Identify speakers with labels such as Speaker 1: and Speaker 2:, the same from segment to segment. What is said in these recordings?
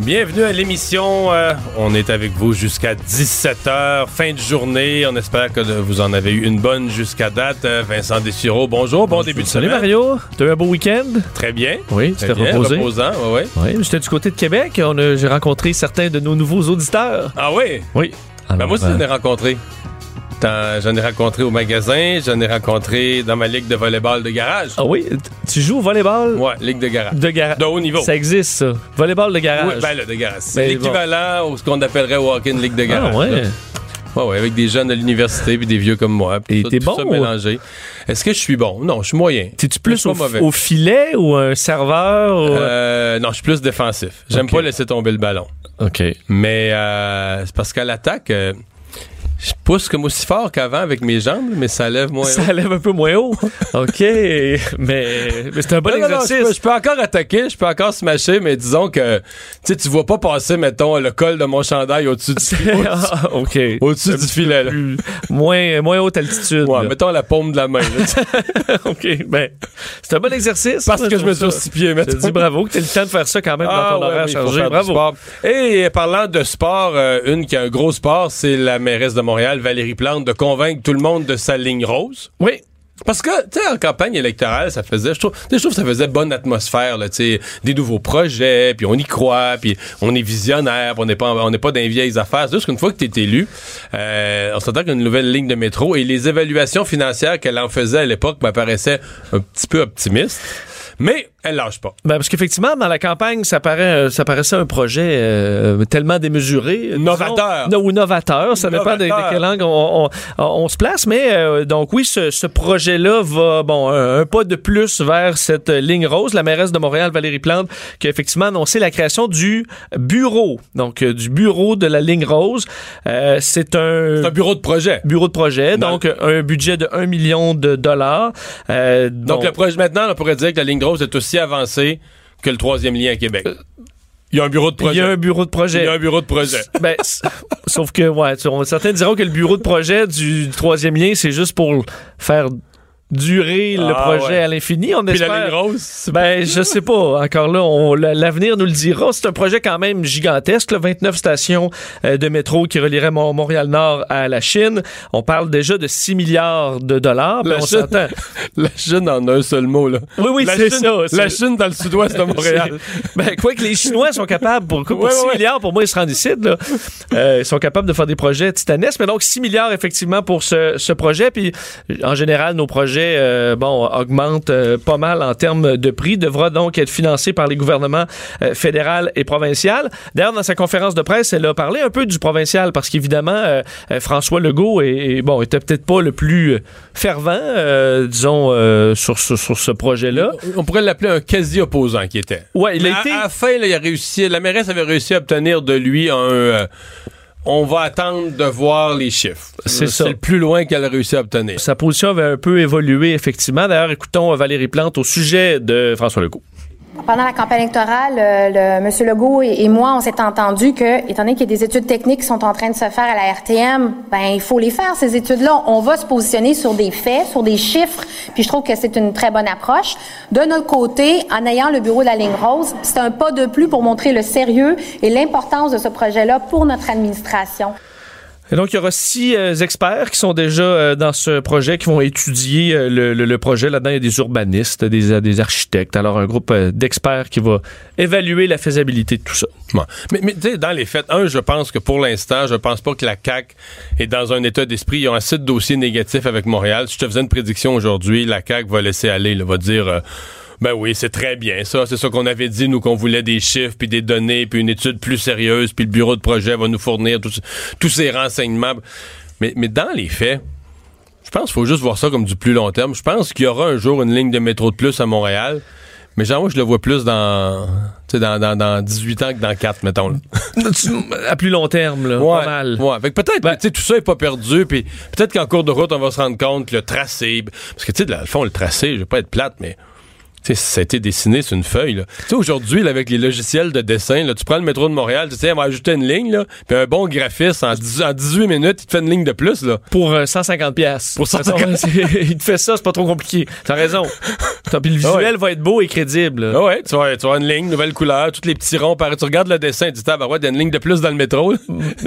Speaker 1: Bienvenue à l'émission. Euh, on est avec vous jusqu'à 17h, fin de journée. On espère que vous en avez eu une bonne jusqu'à date. Euh, Vincent Dessureau, bonjour, bon début de
Speaker 2: Salut
Speaker 1: semaine.
Speaker 2: Mario, t'as eu un beau week-end?
Speaker 1: Très bien.
Speaker 2: Oui, tu
Speaker 1: Très
Speaker 2: t'es
Speaker 1: bien,
Speaker 2: reposé.
Speaker 1: reposant, ouais.
Speaker 2: Oui, j'étais du côté de Québec. J'ai rencontré certains de nos nouveaux auditeurs.
Speaker 1: Ah oui?
Speaker 2: Oui.
Speaker 1: Ben moi aussi,
Speaker 2: euh,
Speaker 1: j'en ai rencontré. J'en ai rencontré au magasin, j'en ai rencontré dans ma ligue de volleyball de garage.
Speaker 2: Ah oui, tu joues au volleyball?
Speaker 1: Ouais, ligue de garage.
Speaker 2: de garage.
Speaker 1: De haut niveau.
Speaker 2: Ça existe, ça. Volleyball de garage.
Speaker 1: Oui, ben là, de garage. C'est l'équivalent au ce qu'on appellerait au hockey une ligue de garage.
Speaker 2: ah ouais.
Speaker 1: là. Ouais, ouais, avec des jeunes de l'université puis des vieux comme moi.
Speaker 2: Et t'es bon
Speaker 1: ça mélangé. Est-ce que je suis bon? Non, je suis moyen.
Speaker 2: T'es-tu plus au, filet ou un serveur? ou-
Speaker 1: Euh, non, je suis plus défensif. J'aime pas laisser tomber le ballon.
Speaker 2: OK.
Speaker 1: Mais euh, c'est parce qu'à l'attaque, euh, je pousse comme aussi fort qu'avant avec mes jambes, mais ça lève moins. haut.
Speaker 2: Ça lève un peu moins haut. OK. mais mais c'est un bon
Speaker 1: Non, non, non, je,
Speaker 2: exercice.
Speaker 1: peux, je peux encore attaquer, je peux encore smasher, mais disons que tu tu vois pas passer, mettons, le col de mon chandail au-dessus du,
Speaker 2: Ah, OK.
Speaker 1: au-dessus du filet. Là.
Speaker 2: Moins, moins haute altitude.
Speaker 1: Ouais,
Speaker 2: là.
Speaker 1: mettons la paume de la main.
Speaker 2: OK. Ben, c'est un bon exercice.
Speaker 1: parce que je me suis
Speaker 2: ça.
Speaker 1: au pieds,
Speaker 2: Je
Speaker 1: mettons.
Speaker 2: te dis bravo que tu le temps de faire ça quand même
Speaker 1: Ah,
Speaker 2: dans ton
Speaker 1: ouais,
Speaker 2: horaire chargé. Bravo.
Speaker 1: Et parlant de sport, euh, une qui a un gros sport, c'est la mairesse de Montréal, Valérie Plante, de convaincre tout le monde de sa ligne rose?
Speaker 2: Oui.
Speaker 1: Parce que, tu sais, en campagne électorale, ça faisait, je trouve, je trouve que ça faisait bonne atmosphère, là, tu sais, des nouveaux projets, puis on y croit, puis on est visionnaire, on n'est pas, on n'est pas dans les vieilles affaires. C'est juste qu'une fois que tu es élu, euh, on s'entend qu'une nouvelle ligne de métro et les évaluations financières qu'elle en faisait à l'époque m'apparaissaient un petit peu optimistes. Mais elle lâche pas.
Speaker 2: Ben, parce qu'effectivement, dans la campagne, ça, paraît, euh, ça paraissait un projet euh, tellement démesuré. disons.
Speaker 1: Novateur.
Speaker 2: Non, ou novateur. Ça dépend de, de
Speaker 1: Novateur.
Speaker 2: quelle langue on, on- on se place. Mais euh, donc, oui, ce, ce projet-là va, bon, un, un pas de plus vers cette ligne rose. La mairesse de Montréal, Valérie Plante, qui a effectivement annoncé la création du bureau. Donc, euh, du bureau de la ligne rose. C'est un.
Speaker 1: C'est un bureau de projet.
Speaker 2: bureau de projet, donc un budget de 1 million de dollars. Euh,
Speaker 1: Donc, le projet, maintenant, on pourrait dire que la ligne rose est aussi avancée que le troisième lien à Québec. Il y a un bureau de
Speaker 2: il
Speaker 1: projet.
Speaker 2: y a un bureau de
Speaker 1: Il
Speaker 2: projet.
Speaker 1: y a un bureau de projet.
Speaker 2: Ben, sauf que, ouais, certains diront que le bureau de projet du, du troisième lien, c'est juste pour faire durer le
Speaker 1: Ah,
Speaker 2: projet
Speaker 1: ouais.
Speaker 2: à l'infini. On
Speaker 1: Puis
Speaker 2: espère.
Speaker 1: la ligne rose, c'est
Speaker 2: Ben, je sais pas. Encore là, l'avenir nous le dira. C'est un projet quand même gigantesque. là, 29 stations euh, de métro qui relieraient Mont- Montréal-Nord à la Chine. On parle déjà de 6 milliards de dollars. Ben,
Speaker 1: La
Speaker 2: on
Speaker 1: Chine-. La Chine en un seul mot, là.
Speaker 2: Oui, oui,
Speaker 1: La
Speaker 2: c'est
Speaker 1: Chine-
Speaker 2: ça.
Speaker 1: La Chine dans le sud-ouest de Montréal.
Speaker 2: Ben, quoi que les Chinois sont capables, pour, pour
Speaker 1: Ouais,
Speaker 2: 6
Speaker 1: ouais.
Speaker 2: milliards, pour moi, ils se rendent ici, là. Euh, ils sont capables de faire des projets titanesques. Mais donc, 6 milliards, effectivement, pour ce, ce projet. Puis, en général, nos projets, euh, bon, augmentent euh, pas mal en termes de prix. Devra donc être financé par les gouvernements euh, fédéral et provincial. D'ailleurs, dans sa conférence de presse, elle a parlé un peu du provincial parce qu'évidemment, François Legault est, est- bon, était peut-être pas le plus fervent, disons, sur, ce- sur ce projet-là.
Speaker 1: On pourrait l'appeler un quasi-opposant qui était.
Speaker 2: Ouais, il
Speaker 1: Mais
Speaker 2: a
Speaker 1: à,
Speaker 2: été...
Speaker 1: à la fin, là, il a réussi, la mairesse avait réussi à obtenir de lui un... on va attendre de voir les chiffres.
Speaker 2: C'est
Speaker 1: Euh,
Speaker 2: ça.
Speaker 1: C'est le plus loin qu'elle a réussi à obtenir.
Speaker 2: Sa position avait un peu évolué, effectivement. D'ailleurs, écoutons Valérie Plante au sujet de François Legault.
Speaker 3: Pendant la campagne électorale, euh, le, M. Legault et, et moi, on s'est entendu que, étant donné qu'il y a des études techniques qui sont en train de se faire à la RTM, ben il faut les faire ces études-là. On va se positionner sur des faits, sur des chiffres, puis je trouve que c'est une très bonne approche. De notre côté, en ayant le bureau de la ligne rose, c'est un pas de plus pour montrer le sérieux et l'importance de ce projet-là pour notre administration.
Speaker 2: Et donc, il y aura six euh, experts qui sont déjà euh, dans ce projet, qui vont étudier euh, le, projet. Là-dedans, il y a des urbanistes, des, des architectes. Alors, un groupe d'experts qui va évaluer la faisabilité de tout ça.
Speaker 1: Mais, mais tu sais, dans les faits, un, je pense que pour l'instant, je pense pas que la CAQ est dans un état d'esprit. Ils ont assez de dossiers négatifs avec Montréal. Si je te faisais une prédiction aujourd'hui, la CAQ va laisser aller, va dire... ben oui, c'est très bien ça. C'est ça qu'on avait dit, nous, qu'on voulait des chiffres, puis des données, puis une étude plus sérieuse, puis le bureau de projet va nous fournir tous- tous ces renseignements. Mais, mais dans les faits, je pense qu'il faut juste voir ça comme du plus long terme. Je pense qu'il y aura un jour une ligne de métro de plus à Montréal. Mais genre, moi, je le vois plus dans, tu sais, dans, dans, dans 18 ans que dans 4, mettons. là.
Speaker 2: à plus long terme, là,
Speaker 1: Ouais,
Speaker 2: pas mal.
Speaker 1: Ouais, fait que peut-être,
Speaker 2: Ben-
Speaker 1: tu sais, tout ça est pas perdu, puis peut-être qu'en cours de route, on va se rendre compte que le tracé, parce que tu sais, dans le fond, le tracé, je vais pas être plate, mais ça a été dessiné sur une feuille. là. Tu sais, aujourd'hui, avec les logiciels de dessin, là, tu prends le métro de Montréal, tu sais, on va ajouter une ligne, là, puis un bon graphiste, en, 10 en 18 minutes, il te fait une ligne de plus, là.
Speaker 2: Pour euh, 150 pièces.
Speaker 1: Pour 150.
Speaker 2: il te fait ça, c'est pas trop compliqué. T'as raison. Puis le
Speaker 1: Ah
Speaker 2: visuel va être beau et crédible.
Speaker 1: Ah ouais, tu vois, tu vois une ligne, nouvelle couleur, tous les petits ronds, pareil. Tu regardes le dessin, tu dis, ah, ben ouais, il y a une ligne de plus dans le métro.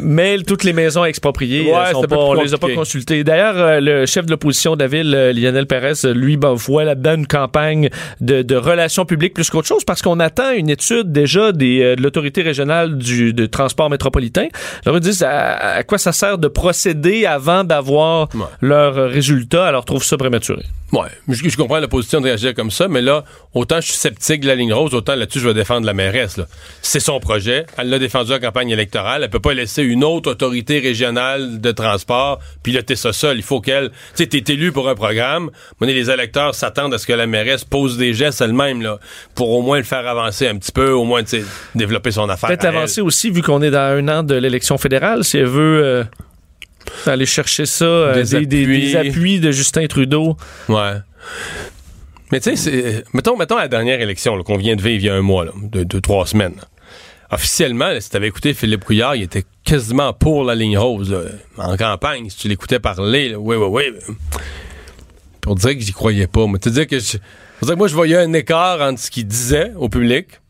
Speaker 2: Mais toutes les maisons expropriées,
Speaker 1: Ouais,
Speaker 2: euh, sont pas- on les a pas consultées. D'ailleurs, euh, le chef de l'opposition de la ville, euh, Lionel Pérez, euh, lui, ben, voit là-dedans une campagne de, de relations publiques plus qu'autre chose parce qu'on attend une étude déjà des, euh, de l'autorité régionale du de transport métropolitain. Alors, ils disent à, à quoi ça sert de procéder avant d'avoir
Speaker 1: Ouais.
Speaker 2: leurs résultats. Alors, trouve ça prématuré.
Speaker 1: Ouais, je, je comprends la position de réagir comme ça, mais là, autant je suis sceptique de la ligne rose, autant là-dessus, je vais défendre la mairesse. C'est son projet. Elle l'a défendu en campagne électorale. Elle peut pas laisser une autre autorité régionale de transport piloter ça seule. Il faut qu'elle... Tu sais, t'es élu pour un programme. Les électeurs s'attendent à ce que la mairesse pose des gestes elle-même, là, pour au moins le faire avancer un petit peu, au moins, tu développer son affaire.
Speaker 2: Peut-être
Speaker 1: elle.
Speaker 2: avancer aussi, vu qu'on est dans un an de l'élection fédérale, si elle veut euh, aller chercher ça, euh,
Speaker 1: Des
Speaker 2: des, des-
Speaker 1: appuis.
Speaker 2: des appuis de Justin Trudeau.
Speaker 1: Ouais. Mais tu sais, c'est- mettons, mettons la dernière élection qu'on vient de vivre il y a un mois, là, de, de trois semaines. là. Officiellement, là, si tu avais écouté Philippe Couillard, il était quasiment pour la ligne rose. là. En campagne, si tu l'écoutais parler, là, oui, oui, oui. Pour dire que j'y croyais pas. Moi, te dire que je, dire moi, je voyais un écart entre ce qu'il disait au public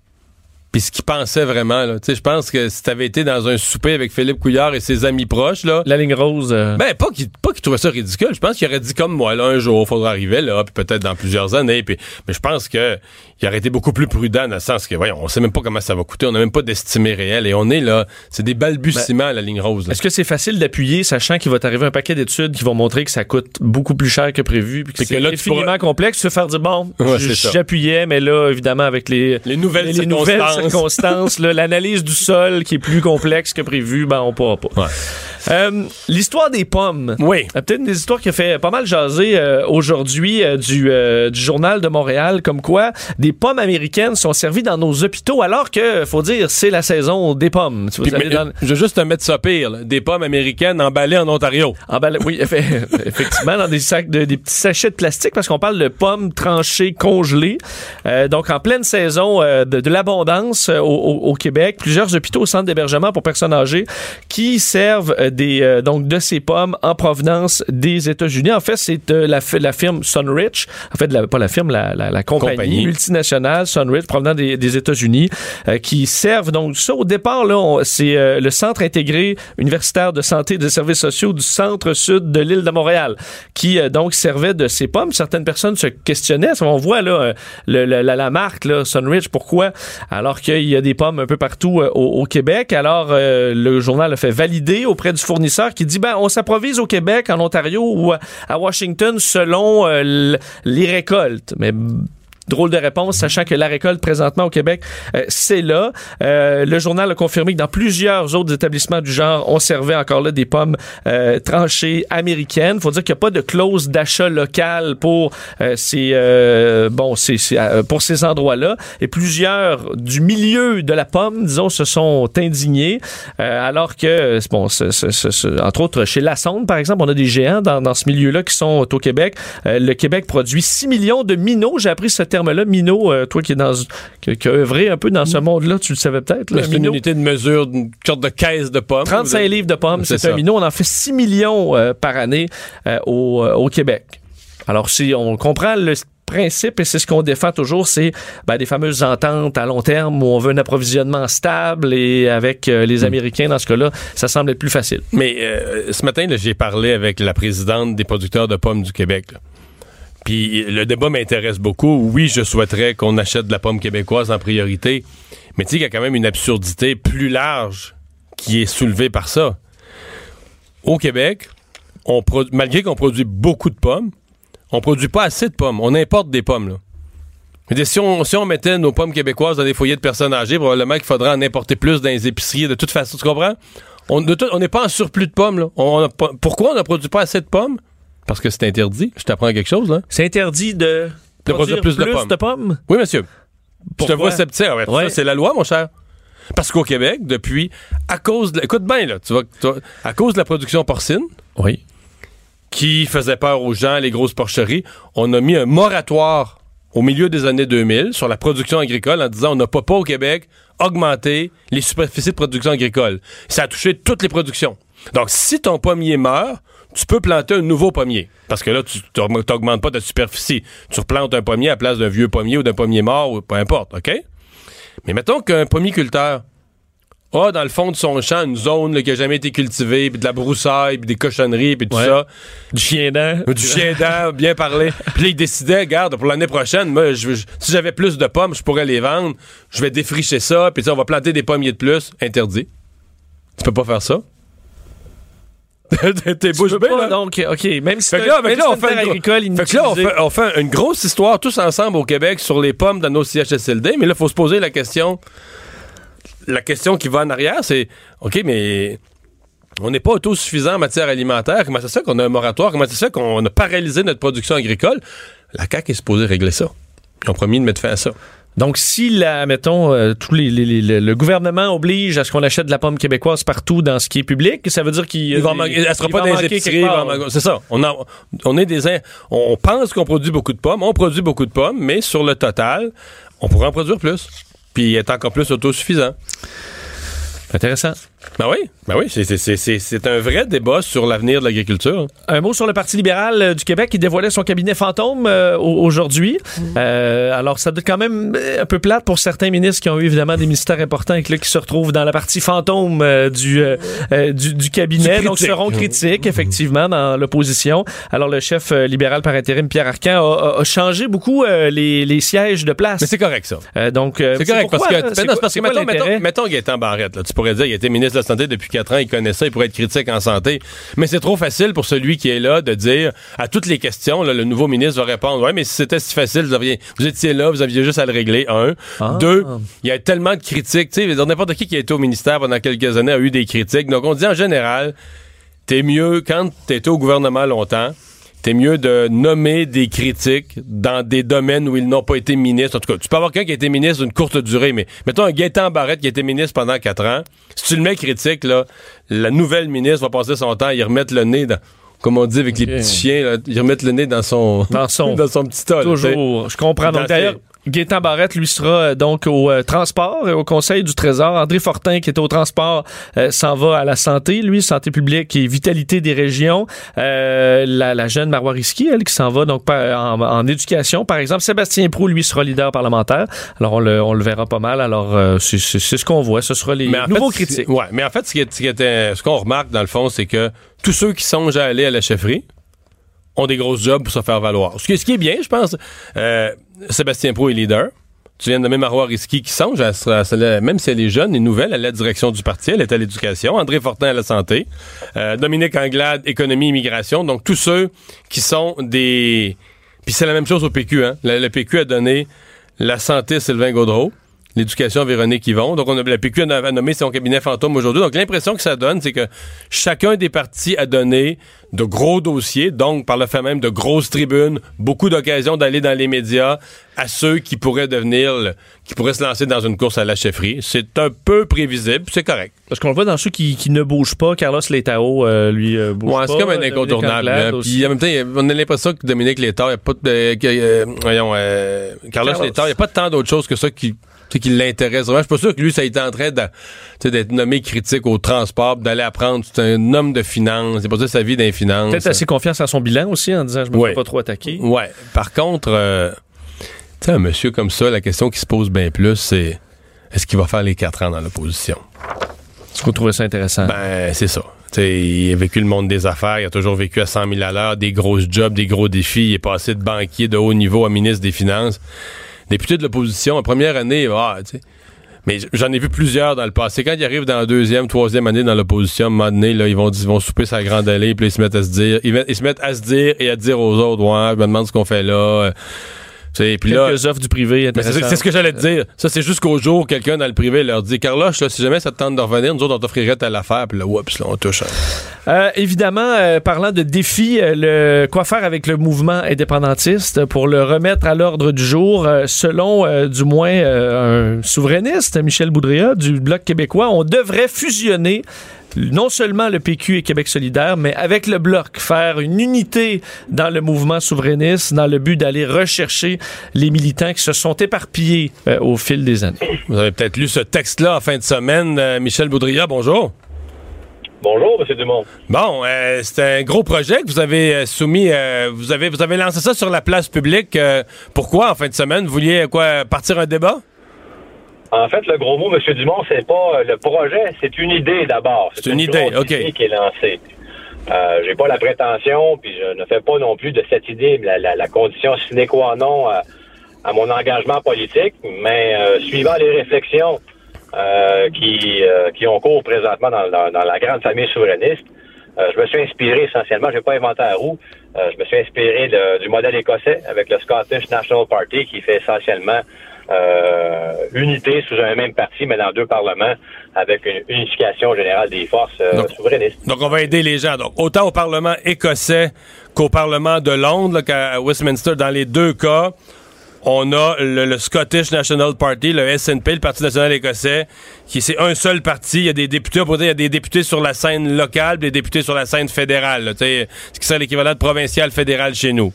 Speaker 1: puis ce qu'il pensait vraiment. là. Tu sais, Je pense que si tu avais été dans un souper avec Philippe Couillard et ses amis proches, là,
Speaker 2: La ligne rose. euh,
Speaker 1: ben, pas qu'il pas qu'il trouvait ça ridicule. Je pense qu'il aurait dit comme moi, là, un jour, il faudra arriver là, puis peut-être dans plusieurs années. Puis, mais je pense que il aurait été beaucoup plus prudent dans le sens que, voyons, on sait même pas comment ça va coûter, on n'a même pas d'estimé réel. Et on est là, c'est des balbutiements à la ligne rose.
Speaker 2: Est-ce que c'est facile d'appuyer, sachant qu'il va t'arriver un paquet d'études qui vont montrer que ça coûte beaucoup plus cher que prévu, puis que c'est infiniment
Speaker 1: pourras-
Speaker 2: complexe, se faire dire bon,
Speaker 1: Ouais,
Speaker 2: j'appuyais, mais là, évidemment, avec les
Speaker 1: Les nouvelles
Speaker 2: les nouvelles
Speaker 1: circonstances.
Speaker 2: l'analyse du sol qui est plus complexe que prévu, ben on pourra pas.
Speaker 1: Ouais.
Speaker 2: Euh, L'histoire des pommes.
Speaker 1: Oui.
Speaker 2: Euh, Peut-être une des histoires qui a fait pas mal jaser euh, aujourd'hui euh, du, du journal de Montréal, comme quoi des pommes américaines sont servies dans nos hôpitaux, alors que, faut dire, c'est la saison des pommes. Tu
Speaker 1: mais,
Speaker 2: dans-
Speaker 1: Je veux juste te mettre ça pire, là. des pommes américaines emballées en Ontario.
Speaker 2: Emballé- oui, effe- effectivement, dans des sacs de, des petits sachets de plastique parce qu'on parle de pommes tranchées, congelées. Donc, en pleine saison de, de l'abondance euh, au, Québec, plusieurs hôpitaux au centre d'hébergement pour personnes âgées qui servent euh, des euh, donc de ces pommes en provenance des États-Unis. En fait, c'est euh, la, la firme Sunrich, en fait, la- pas la firme, la, la, la compagnie,
Speaker 1: Compagnie.
Speaker 2: multinationale Sunrich provenant des, des États-Unis euh, qui servent donc ça au départ là, c'est le centre intégré universitaire de santé et de services sociaux du centre sud de l'île de Montréal qui donc servait de ces pommes. Certaines personnes se questionnaient, on voit là le- la marque là, Sunrich, pourquoi? Alors qu'il y a des pommes un peu partout euh, au, Québec. Alors euh, le journal a fait valider auprès du fournisseur qui dit ben on s'improvise au Québec, en Ontario ou à- Washington selon euh, les récoltes. Mais Drôle de réponse, sachant que la récolte présentement au Québec, euh, c'est là. Euh, le journal a confirmé que dans plusieurs autres établissements du genre, on servait encore là des pommes euh, tranchées américaines. faut dire qu'il n'y a pas de clause d'achat local pour euh, ces euh, bon, c'est pour ces endroits-là. Et plusieurs du milieu de la pomme, disons, se sont indignés, euh, alors que bon, entre autres chez La Sonde, par exemple, on a des géants dans, dans ce milieu-là qui sont au Québec. Euh, le Québec produit 6 millions de minots. J'ai appris ce terme-là, minot. euh, toi qui es dans qui, qui a œuvré un peu dans ce monde-là, tu le savais peut-être.
Speaker 1: C'est une unité de mesure, une sorte de caisse de pommes.
Speaker 2: 35 livres de pommes,
Speaker 1: C'est
Speaker 2: un
Speaker 1: ça.
Speaker 2: minot. On en fait 6 millions euh, par année euh, au, euh, au Québec. Alors, si on comprend le principe, et c'est ce qu'on défend toujours, c'est ben, des fameuses ententes à long terme où on veut un approvisionnement stable et avec euh, les Américains, dans ce cas-là, ça semble être plus facile.
Speaker 1: Mais euh, ce matin, j'ai parlé avec la présidente des producteurs de pommes du Québec. là. Puis le débat m'intéresse beaucoup. Oui, je souhaiterais qu'on achète de la pomme québécoise en priorité. Mais tu sais qu'il y a quand même une absurdité plus large qui est soulevée par ça. Au Québec, malgré qu'on produit beaucoup de pommes, on produit pas assez de pommes. On importe des pommes. Si, on, mettait nos pommes québécoises dans des foyers de personnes âgées, probablement qu'il faudrait en importer plus dans les épiceries. De toute façon, tu comprends? On n'est pas en surplus de pommes. Pourquoi on ne produit pas assez de pommes? Parce que c'est interdit. Je t'apprends quelque chose, là.
Speaker 2: C'est interdit de,
Speaker 1: De produire plus de pommes.
Speaker 2: pommes?
Speaker 1: Oui, monsieur. Je te vois sceptique. Ouais, C'est la loi, mon cher. Parce qu'au Québec, depuis, à cause de. Écoute bien, là, tu vois, à cause de la production porcine,
Speaker 2: Oui.
Speaker 1: qui faisait peur aux gens, les grosses porcheries, on a mis un moratoire au milieu des années 2000 sur la production agricole en disant on n'a pas, pas au Québec augmenté les superficies de production agricole. Ça a touché toutes les productions. Donc, si ton pommier meurt, tu peux planter un nouveau pommier. Parce que là, tu n'augmentes pas ta superficie. Tu replantes un pommier à la place d'un vieux pommier ou d'un pommier mort, ou peu importe, OK? Mais mettons qu'un pommiculteur a dans le fond de son champ une zone là, qui n'a jamais été cultivée, puis de la broussaille, puis des cochonneries, puis tout
Speaker 2: Ouais.
Speaker 1: ça.
Speaker 2: Du chien dent.
Speaker 1: Du chien dent, bien parlé. Puis là, il décidait, regarde, pour l'année prochaine, moi, je, veux- je- si j'avais plus de pommes, je pourrais les vendre. Je vais défricher ça, puis on va planter des pommiers de plus. Interdit. Tu peux pas faire ça. T'es bouche bée, là.
Speaker 2: donc, OK. Même si c'est
Speaker 1: là,
Speaker 2: même
Speaker 1: là, on
Speaker 2: c'est
Speaker 1: fait,
Speaker 2: agricole
Speaker 1: fait que là, on fait, on fait une grosse histoire tous ensemble au Québec sur les pommes dans nos CHSLD, mais là, il faut se poser la question. La question qui va en arrière, c'est OK, mais on n'est pas autosuffisant en matière alimentaire. Comment ça se fait qu'on a un moratoire? Comment ça se fait qu'on a paralysé notre production agricole? La CAQ est supposée régler ça. Ils ont promis de mettre fin à ça.
Speaker 2: Donc, si, la, mettons, euh, tous les, les- les- le gouvernement oblige à ce qu'on achète de la pomme québécoise partout dans ce qui est public, ça veut dire qu'il y a
Speaker 1: Il va manquer- elle sera pas dans les épiceries. C'est ça. On, a- on est des. On pense qu'on produit beaucoup de pommes. On produit beaucoup de pommes, mais sur le total, on pourrait en produire plus. Puis être encore plus autosuffisant.
Speaker 2: Intéressant.
Speaker 1: Ben oui, ben oui, c'est- c'est- c'est c'est- c'est un vrai débat sur l'avenir de l'agriculture.
Speaker 2: Un mot sur le Parti libéral euh, du Québec qui dévoilait son cabinet fantôme euh, au- aujourd'hui. Euh, alors, ça doit être quand même un peu plate pour certains ministres qui ont eu évidemment des ministères importants et que là, qui se retrouvent dans la partie fantôme euh, du, du, du cabinet.
Speaker 1: Du
Speaker 2: Donc, seront critiques, effectivement, dans l'opposition. Alors, le chef libéral par intérim, Pierre Arcan, a, changé beaucoup euh, les, les sièges de place.
Speaker 1: Mais c'est correct, ça.
Speaker 2: Euh, donc, euh,
Speaker 1: C'est correct parce
Speaker 2: pourquoi,
Speaker 1: que,
Speaker 2: hein?
Speaker 1: ben
Speaker 2: C'est
Speaker 1: non, parce
Speaker 2: c'est
Speaker 1: que
Speaker 2: quoi
Speaker 1: mettons, mettons, mettons Gaétan Barrette, là, tu pourrais dire qu'il était ministre de la Santé depuis 4 ans, il connaît ça, il pourrait être critique en santé. Mais c'est trop facile pour celui qui est là de dire à toutes les questions, là, le nouveau ministre va répondre Ouais, mais si c'était si facile, vous, aviez, vous étiez là, vous aviez juste à le régler. Un.
Speaker 2: Ah.
Speaker 1: Deux, il y a tellement de critiques. Tu sais, n'importe qui qui a été au ministère pendant quelques années a eu des critiques. Donc on dit en général, t'es mieux quand t'étais au gouvernement longtemps. T'es mieux de nommer des critiques dans des domaines où ils n'ont pas été ministres. En tout cas, tu peux avoir quelqu'un qui a été ministre d'une courte durée, mais mettons un Gaétan Barrette qui a été ministre pendant quatre ans. Si tu le mets critique, là, la nouvelle ministre va passer son temps à y remettre le nez dans, comme on dit avec les petits chiens, là, y remettre le nez dans son,
Speaker 2: Dans son-
Speaker 1: dans son petit tas. là.
Speaker 2: Toujours. Je comprends. Donc, d'ailleurs, Gaétan Barrette, lui, sera euh, donc au euh, transport et au Conseil du Trésor. André Fortin, qui est au transport, euh, s'en va à la santé, lui, santé publique et vitalité des régions. Euh, la, la jeune Marois Risky, elle, qui s'en va donc par- en, en éducation, par exemple. Sébastien Prou, lui, sera leader parlementaire. Alors, on le, on le verra pas mal. Alors, euh, c'est ce qu'on voit. Ce sera les nouveaux
Speaker 1: fait,
Speaker 2: critiques.
Speaker 1: Ouais, mais en fait, ce était- qu'on remarque dans le fond, c'est que tous ceux qui songent à aller à la chefferie ont des grosses jobs pour se faire valoir. Ce qui, ce qui est bien, je pense. Euh, Sébastien Pro est leader. Tu viens de nommer Marois Risky qui songe, même si elle est jeune et nouvelle, à la direction du parti, elle est à l'éducation. André Fortin à la santé. Euh, Dominique Anglade, économie, immigration. Donc tous ceux qui sont des... Puis c'est la même chose au PQ. Hein? Le, le PQ a donné la santé Sylvain Gaudreau l'éducation Véronique Yvon. Donc, on a, la PQ a, nommé son cabinet fantôme aujourd'hui. Donc, l'impression que ça donne, c'est que chacun des partis a donné de gros dossiers, donc, par le fait même, de grosses tribunes, beaucoup d'occasions d'aller dans les médias à ceux qui pourraient devenir, qui pourraient se lancer dans une course à la chefferie. C'est un peu prévisible, c'est correct.
Speaker 2: Parce qu'on le voit dans ceux qui, qui ne bougent pas. Carlos Letao, euh, lui, euh, bouge
Speaker 1: Ouais, c'est comme un
Speaker 2: Dominique
Speaker 1: incontournable. Hein. Puis en même temps, on a l'impression que Dominique Létard, il n'y a pas de. euh, voyons, euh, Carlos,
Speaker 2: Carlos.
Speaker 1: Létard, il n'y a pas tant d'autres choses que ça qui, qui l'intéresse vraiment. Je suis pas sûr que lui, ça a été en train d'être nommé critique au transport, d'aller apprendre. C'est un homme de finance. Il a passé sa vie finances.
Speaker 2: Peut-être assez confiance en son bilan aussi en disant je me
Speaker 1: Ouais.
Speaker 2: fais pas trop attaquer.
Speaker 1: Ouais. Par contre, euh, tu sais, un monsieur comme ça, la question qui se pose bien plus, c'est est-ce qu'il va faire les quatre ans dans l'opposition?
Speaker 2: Est-ce que vous trouvez ça intéressant?
Speaker 1: Ben, c'est ça. T'sais, il a vécu le monde des affaires, il a toujours vécu à 100 000 à l'heure, des grosses jobs, des gros défis. Il est passé de banquier de haut niveau à ministre des Finances. Député de l'opposition, en première année, ah, tu sais. Mais j'en ai vu plusieurs dans le passé. Quand ils arrivent dans la deuxième, troisième année dans l'opposition, à un moment donné, là, ils vont, ils vont souper sa grande allée, puis ils se mettent à se dire, ils, se mettent à se dire et à dire aux autres, ouais, je me demande ce qu'on fait là. Euh, Puis
Speaker 2: Quelques offres du privé
Speaker 1: C'est ce que j'allais te dire. Ça, c'est jusqu'au jour où quelqu'un dans le privé leur dit Carlos, là, si jamais ça te tente de revenir, nous autres, on t'offrirait telle affaire. Puis là, oups, là, on touche.
Speaker 2: Euh, évidemment, euh, parlant de défis, euh, le, quoi faire avec le mouvement indépendantiste pour le remettre à l'ordre du jour, selon du moins un souverainiste, Michel Boudria, du Bloc québécois, on devrait fusionner non seulement le PQ et Québec solidaire, mais avec le Bloc, faire une unité dans le mouvement souverainiste dans le but d'aller rechercher les militants qui se sont éparpillés euh, au fil des années.
Speaker 1: Vous avez peut-être lu ce texte-là en fin de semaine. Euh, Michel Boudria, bonjour.
Speaker 4: Bonjour, M. Dumont.
Speaker 1: Bon, euh, c'est un gros projet que vous avez soumis. vous avez vous avez lancé ça sur la place publique. pourquoi en fin de semaine vous vouliez quoi partir un débat?
Speaker 4: En fait, le gros mot, M. Dumont, c'est pas euh, le projet, c'est une idée d'abord.
Speaker 1: C'est une, idée, OK.
Speaker 4: qui est lancée. Euh, j'ai pas la prétention, puis je ne fais pas non plus de cette idée la, condition sine qua non à, mon engagement politique, mais euh, suivant les réflexions euh, qui, qui ont cours présentement dans, la grande famille souverainiste, je me suis inspiré essentiellement, je n'ai pas inventé la roue, je me suis inspiré du modèle écossais avec le Scottish National Party qui fait essentiellement euh, unité sous un même parti, mais dans deux parlements, avec une unification générale des forces euh, souverainistes.
Speaker 1: Donc, on va aider les gens. Donc, autant au Parlement écossais qu'au Parlement de Londres, qu'à Westminster, dans les deux cas, on a le, Scottish National Party, le SNP, le Parti national écossais, qui c'est un seul parti. Il y a des députés, on il y a des députés sur la scène locale, des députés sur la scène fédérale. ce qui serait l'équivalent de provincial fédéral chez nous.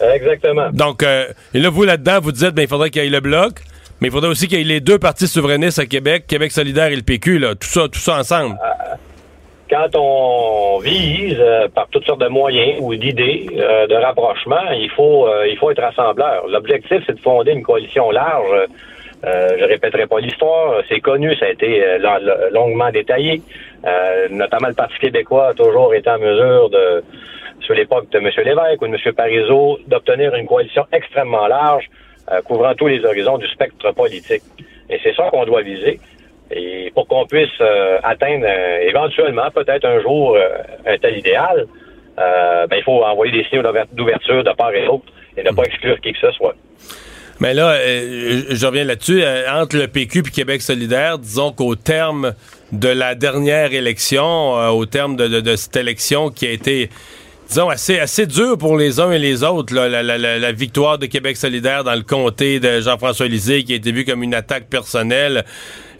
Speaker 4: Exactement.
Speaker 1: Donc, euh, et là, vous, là-dedans, vous dites, ben, il faudrait qu'il y ait le bloc, mais il faudrait aussi qu'il y ait les deux partis souverainistes à Québec, Québec solidaire et le PQ, là, tout ça, tout ça ensemble. Euh,
Speaker 4: quand on vise euh, par toutes sortes de moyens ou d'idées de rapprochement, il faut, il faut être rassembleur. L'objectif, c'est de fonder une coalition large. je répéterai pas l'histoire, c'est connu, ça a été longuement détaillé. notamment le Parti québécois a toujours été en mesure de sur l'époque de M. Lévesque ou de M. Parizeau, d'obtenir une coalition extrêmement large, euh, couvrant tous les horizons du spectre politique. Et c'est ça qu'on doit viser. Et pour qu'on puisse euh, atteindre euh, éventuellement, peut-être un jour, un tel idéal, ben, il faut envoyer des signaux d'ouverture de part et d'autre et ne pas exclure qui que ce soit.
Speaker 1: Mais là, je reviens là-dessus. entre le PQ et Québec solidaire, disons qu'au terme de la dernière élection, au terme de, cette élection qui a été disons, assez, assez dur pour les uns et les autres, la, victoire de Québec solidaire dans le comté de Jean-François Lisée qui a été vue comme une attaque personnelle.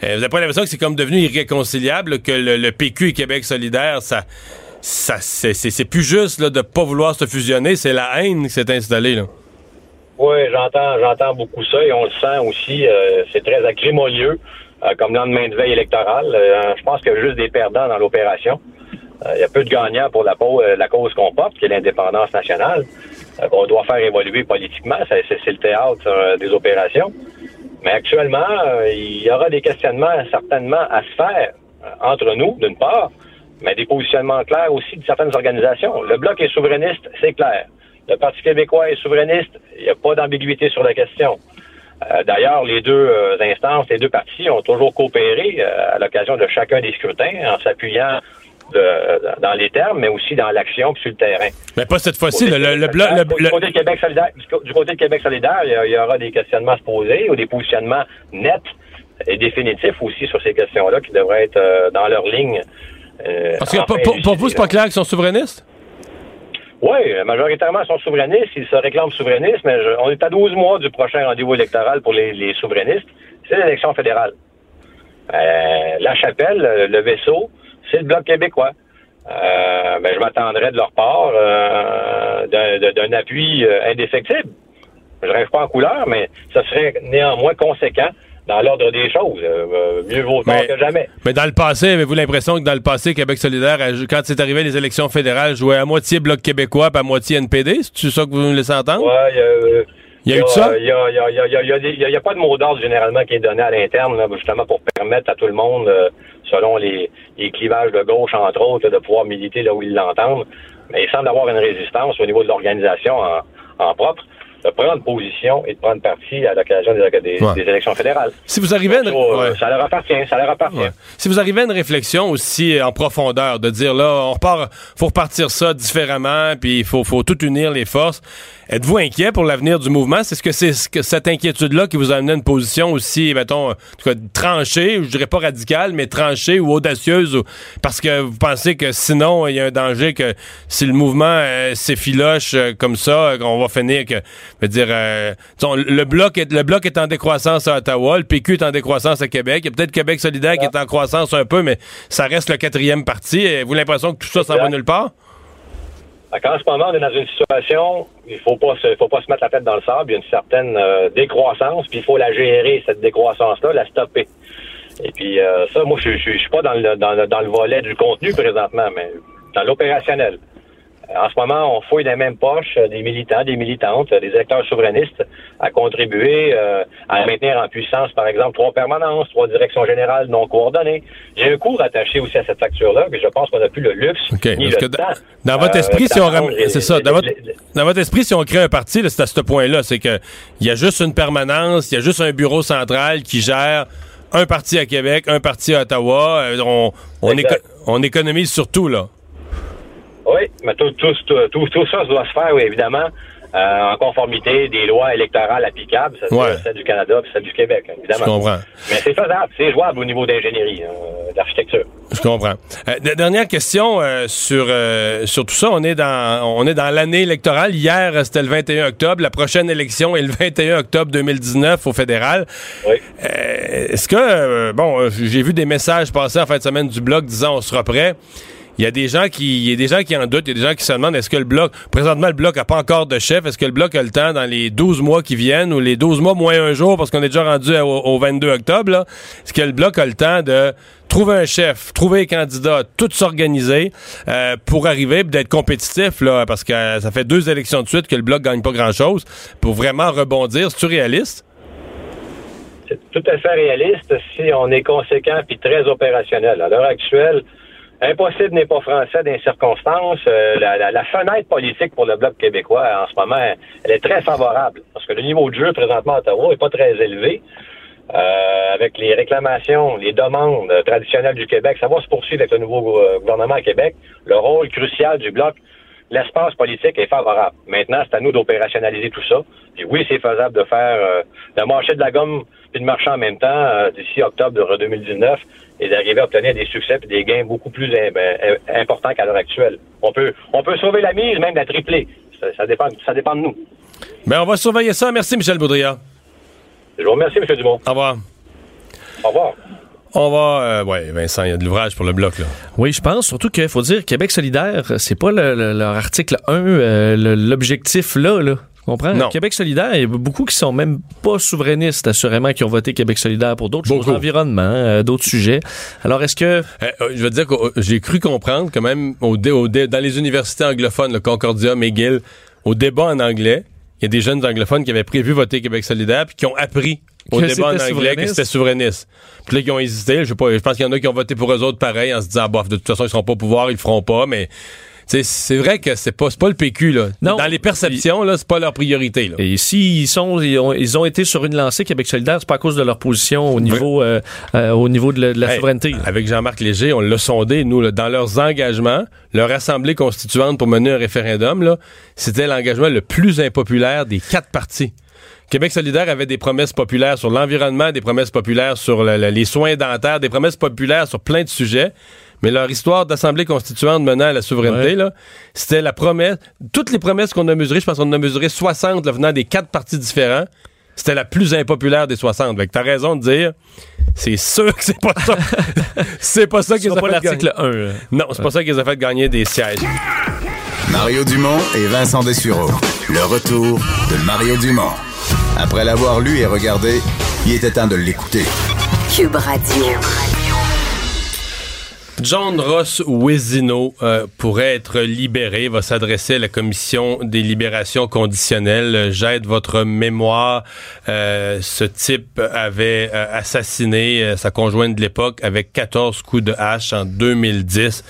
Speaker 1: Euh, vous n'avez pas l'impression que c'est comme devenu irréconciliable, que le, PQ et Québec solidaire, ça, ça c'est plus juste là, de pas vouloir se fusionner, c'est la haine qui s'est installée. Là.
Speaker 4: Oui, j'entends, j'entends beaucoup ça et on le sent aussi. Euh, c'est très agrémolieux euh, comme lendemain de veille électorale. je pense qu'il y a juste des perdants dans l'opération. Il euh, y a peu de gagnants pour la, euh, la cause qu'on porte, qui est l'indépendance nationale. Euh, on doit faire évoluer politiquement, c'est le théâtre des opérations. Mais actuellement, il y aura des questionnements certainement à se faire entre nous, d'une part, mais des positionnements clairs aussi de certaines organisations. Le Bloc est souverainiste, c'est clair. Le Parti québécois est souverainiste, il n'y a pas d'ambiguïté sur la question. D'ailleurs, les deux instances, les deux partis ont toujours coopéré à l'occasion de chacun des scrutins en s'appuyant dans les termes, mais aussi dans l'action sur le terrain.
Speaker 1: Mais pas cette fois-ci. Le, le,
Speaker 4: du, côté Québec solidaire, du côté de Québec solidaire, il y, aura des questionnements à se poser ou des positionnements nets et définitifs aussi sur ces questions-là qui devraient être euh, dans leur ligne.
Speaker 1: Euh, Parce que pour, vous, c'est pas clair qu'ils sont souverainistes?
Speaker 4: Oui, majoritairement, ils sont souverainistes. Ils se réclament souverainistes, mais on est à 12 mois du prochain rendez-vous électoral pour les, souverainistes. C'est l'élection fédérale. Euh, la chapelle, le vaisseau, c'est le Bloc québécois. Euh, ben, je m'attendrais de leur part euh, d'un appui euh, indéfectible. Je rêve pas en couleur, mais ça serait néanmoins conséquent dans l'ordre des choses. mieux vaut tard que jamais.
Speaker 1: Mais dans le passé, avez-vous l'impression que dans le passé, Québec solidaire, quand c'est arrivé les élections fédérales, jouait à moitié Bloc québécois et à moitié NPD? C'est ça que vous me laissez entendre?
Speaker 4: Oui,
Speaker 1: il y a eu ça?
Speaker 4: Il n'y a, pas de mot d'ordre généralement qui est donné à l'interne, justement pour permettre à tout le monde, euh, selon les, clivages de gauche, entre autres, de pouvoir militer là où ils l'entendent. Mais il semble avoir une résistance au niveau de l'organisation en propre de prendre position et de prendre parti à l'occasion des, élections fédérales.
Speaker 1: Si vous arrivez à une...
Speaker 4: Ça leur appartient, ça leur appartient.
Speaker 1: Si vous arrivez à une réflexion aussi en profondeur, de dire là, on repart, faut repartir ça différemment, puis il faut, faut tout unir les forces. Êtes-vous inquiet pour l'avenir du mouvement? C'est ce que c'est cette inquiétude-là qui vous a amené à une position aussi, mettons, en tout cas, tranchée, je dirais pas radicale, mais tranchée ou audacieuse, parce que vous pensez que sinon, il y a un danger que si le mouvement euh, s'effiloche euh, comme ça, on va finir que, je veux dire, euh, le bloc est le bloc est en décroissance à Ottawa, le PQ est en décroissance à Québec, il y a peut-être Québec solidaire qui est en croissance un peu, mais ça reste le quatrième parti. Avez-vous l'impression que tout ça s'en va nulle part?
Speaker 4: En ce moment, on est dans une situation, il faut pas se, faut pas se mettre la tête dans le sable. Il y a une certaine euh, décroissance, puis il faut la gérer cette décroissance-là, la stopper. Et puis euh, ça, moi, je, je, je, suis pas dans le, dans, le, dans le volet du contenu présentement, mais dans l'opérationnel. En ce moment, on fouille dans les mêmes poches euh, des militants, des militantes, des électeurs souverainistes à contribuer euh, à maintenir en puissance, par exemple, trois permanences, trois directions générales non coordonnées. J'ai un cours attaché aussi à cette facture-là, que je pense qu'on n'a plus le luxe ni le temps.
Speaker 1: Dans, votre euh, esprit, si on c'est ça, dans votre, dans votre, esprit, si on crée un parti, c'est à ce point-là, c'est que il y a juste une permanence, il y a juste un bureau central qui gère un parti à Québec, un parti à Ottawa. On, on, on économise surtout là.
Speaker 4: Oui, mais tout, tout, tout, tout, ça doit se faire, oui, évidemment, euh, en conformité des lois électorales applicables, celle du Canada et celle du Québec, évidemment.
Speaker 1: Je comprends.
Speaker 4: Mais c'est faisable, c'est jouable au niveau d'ingénierie, euh, d'architecture.
Speaker 1: Je comprends. Euh, dernière question euh, sur sur tout ça. On est dans on est dans l'année électorale. Hier, c'était le 21 octobre. La prochaine élection est le 21 octobre 2019 au fédéral.
Speaker 4: Oui.
Speaker 1: Est-ce que bon, j'ai vu des messages passer en fin de semaine du blog disant on sera prêt il y a des gens qui il y a des gens qui en doutent, il y a des gens qui se demandent est-ce que le bloc présentement le bloc a pas encore de chef, est-ce que le bloc a le temps dans les 12 mois qui viennent ou les 12 mois moins un jour parce qu'on est déjà rendu au, 22 octobre est-ce que le bloc a le temps de trouver un chef, trouver un candidat, tout s'organiser euh, pour arriver d'être compétitif là? Parce que ça fait deux élections de suite que le bloc gagne pas grand-chose pour vraiment rebondir, c'est réaliste?
Speaker 4: C'est tout à fait réaliste si on est conséquent puis très opérationnel. À l'heure actuelle, Impossible n'est pas français dans les circonstances. Euh, la, fenêtre politique pour le Bloc québécois en ce moment, elle est très favorable parce que le niveau de jeu présentement à Ottawa n'est pas très élevé. Euh, avec les réclamations, les demandes traditionnelles du Québec, ça va se poursuivre avec le nouveau euh, gouvernement à Québec. Le rôle crucial du Bloc, l'espace politique est favorable. Maintenant, c'est à nous d'opérationnaliser tout ça. Puis oui, c'est faisable de faire, de marcher de la gomme puis de marcher en même temps d'ici octobre 2019 et d'arriver à obtenir des succès et des gains beaucoup plus ben, importants qu'à l'heure actuelle. On peut, on peut sauver la mise, même la tripler. Ça, dépend, ça dépend de nous.
Speaker 1: Ben, on va surveiller ça. Merci, Michel Boudria.
Speaker 4: Je vous remercie, M. Dumont.
Speaker 1: Au revoir.
Speaker 4: Au revoir.
Speaker 1: On va. Euh, oui, Vincent, il y a de l'ouvrage pour le bloc, là.
Speaker 2: Oui, je pense. Surtout qu'il faut dire Québec solidaire, c'est pas leur article 1, euh, l'objectif là, là. Non. Québec solidaire, il y a beaucoup qui sont même pas souverainistes, assurément, qui ont voté Québec solidaire pour d'autres choses, l'environnement, euh, d'autres sujets. Alors, est-ce que... Euh,
Speaker 1: euh, je veux dire que j'ai cru comprendre quand même au, dans les universités anglophones, le Concordia, McGill, au débat en anglais, il y a des jeunes anglophones qui avaient prévu voter Québec solidaire puis qui ont appris au débat en anglais que c'était souverainiste. Puis là, qui ont hésité. Je, sais pas, je pense qu'il y en a qui ont voté pour eux autres pareil en se disant, bof, de toute façon, ils seront pas au pouvoir, ils le feront pas, mais c'est vrai que c'est pas, pas le PQ. Là. Dans les perceptions, là, c'est pas leur priorité. Là.
Speaker 2: Et s'ils sont, ils ont, ils ont, été sur une lancée Québec solidaire, c'est pas à cause de leur position au niveau, euh, euh, au niveau de la, souveraineté.
Speaker 1: Avec Jean-Marc Léger, on l'a sondé, nous, dans leurs engagements, leur assemblée constituante pour mener un référendum, là, c'était l'engagement le plus impopulaire des quatre partis. Québec solidaire avait des promesses populaires sur l'environnement, des promesses populaires sur les soins dentaires, des promesses populaires sur plein de sujets. Mais leur histoire d'Assemblée constituante menant à la souveraineté, là, c'était la promesse. Toutes les promesses qu'on a mesurées, je pense qu'on en a mesuré 60 venant des quatre partis différents. C'était la plus impopulaire des 60. Fait que t'as raison de dire, c'est sûr que c'est pas ça. c'est pas ça qu'ils ont fait
Speaker 2: l'article 1.
Speaker 1: Non, c'est pas ça qu'ils ont fait gagner des sièges.
Speaker 5: Mario Dumont et Vincent Dessureau. Le retour de Mario Dumont. Après l'avoir lu et regardé, il était temps de l'écouter.
Speaker 6: Cube Radio.
Speaker 1: John Ross Wezino euh, pourrait être libéré, va s'adresser à la commission des libérations conditionnelles. J'aide votre mémoire. Euh, ce type avait euh, assassiné sa conjointe de l'époque avec 14 coups de hache en 2010.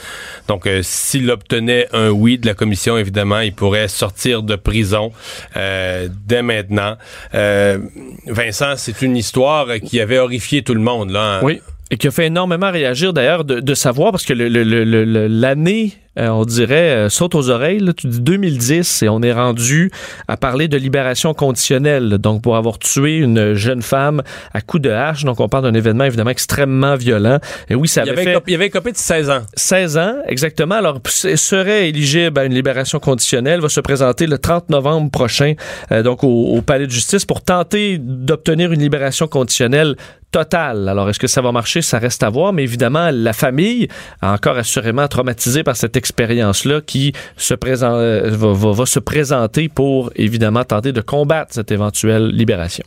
Speaker 1: Donc, s'il obtenait un oui de la commission, évidemment, il pourrait sortir de prison dès maintenant. Vincent, c'est une histoire qui avait horrifié tout le monde. Là,
Speaker 2: Oui Et qui a fait énormément réagir d'ailleurs de, de savoir, parce que l'année euh, on dirait, euh, saute aux oreilles. Là, tu dis 2010 et on est rendu à parler de libération conditionnelle. Donc, pour avoir tué une jeune femme à coups de hache. Donc, on parle d'un événement évidemment extrêmement violent. Et oui, ça avait,
Speaker 1: il avait
Speaker 2: fait...
Speaker 1: il y avait un copie de 16 ans.
Speaker 2: 16 ans, exactement. Alors, serait éligible à une libération conditionnelle. Va se présenter le 30 novembre prochain, euh, donc au, au palais de justice, pour tenter d'obtenir une libération conditionnelle totale. Alors, est-ce que ça va marcher? Ça reste à voir, mais évidemment, la famille, encore assurément traumatisée par cette expérience-là, qui se présente, euh, va, va, se présenter pour, évidemment, tenter de combattre cette éventuelle libération.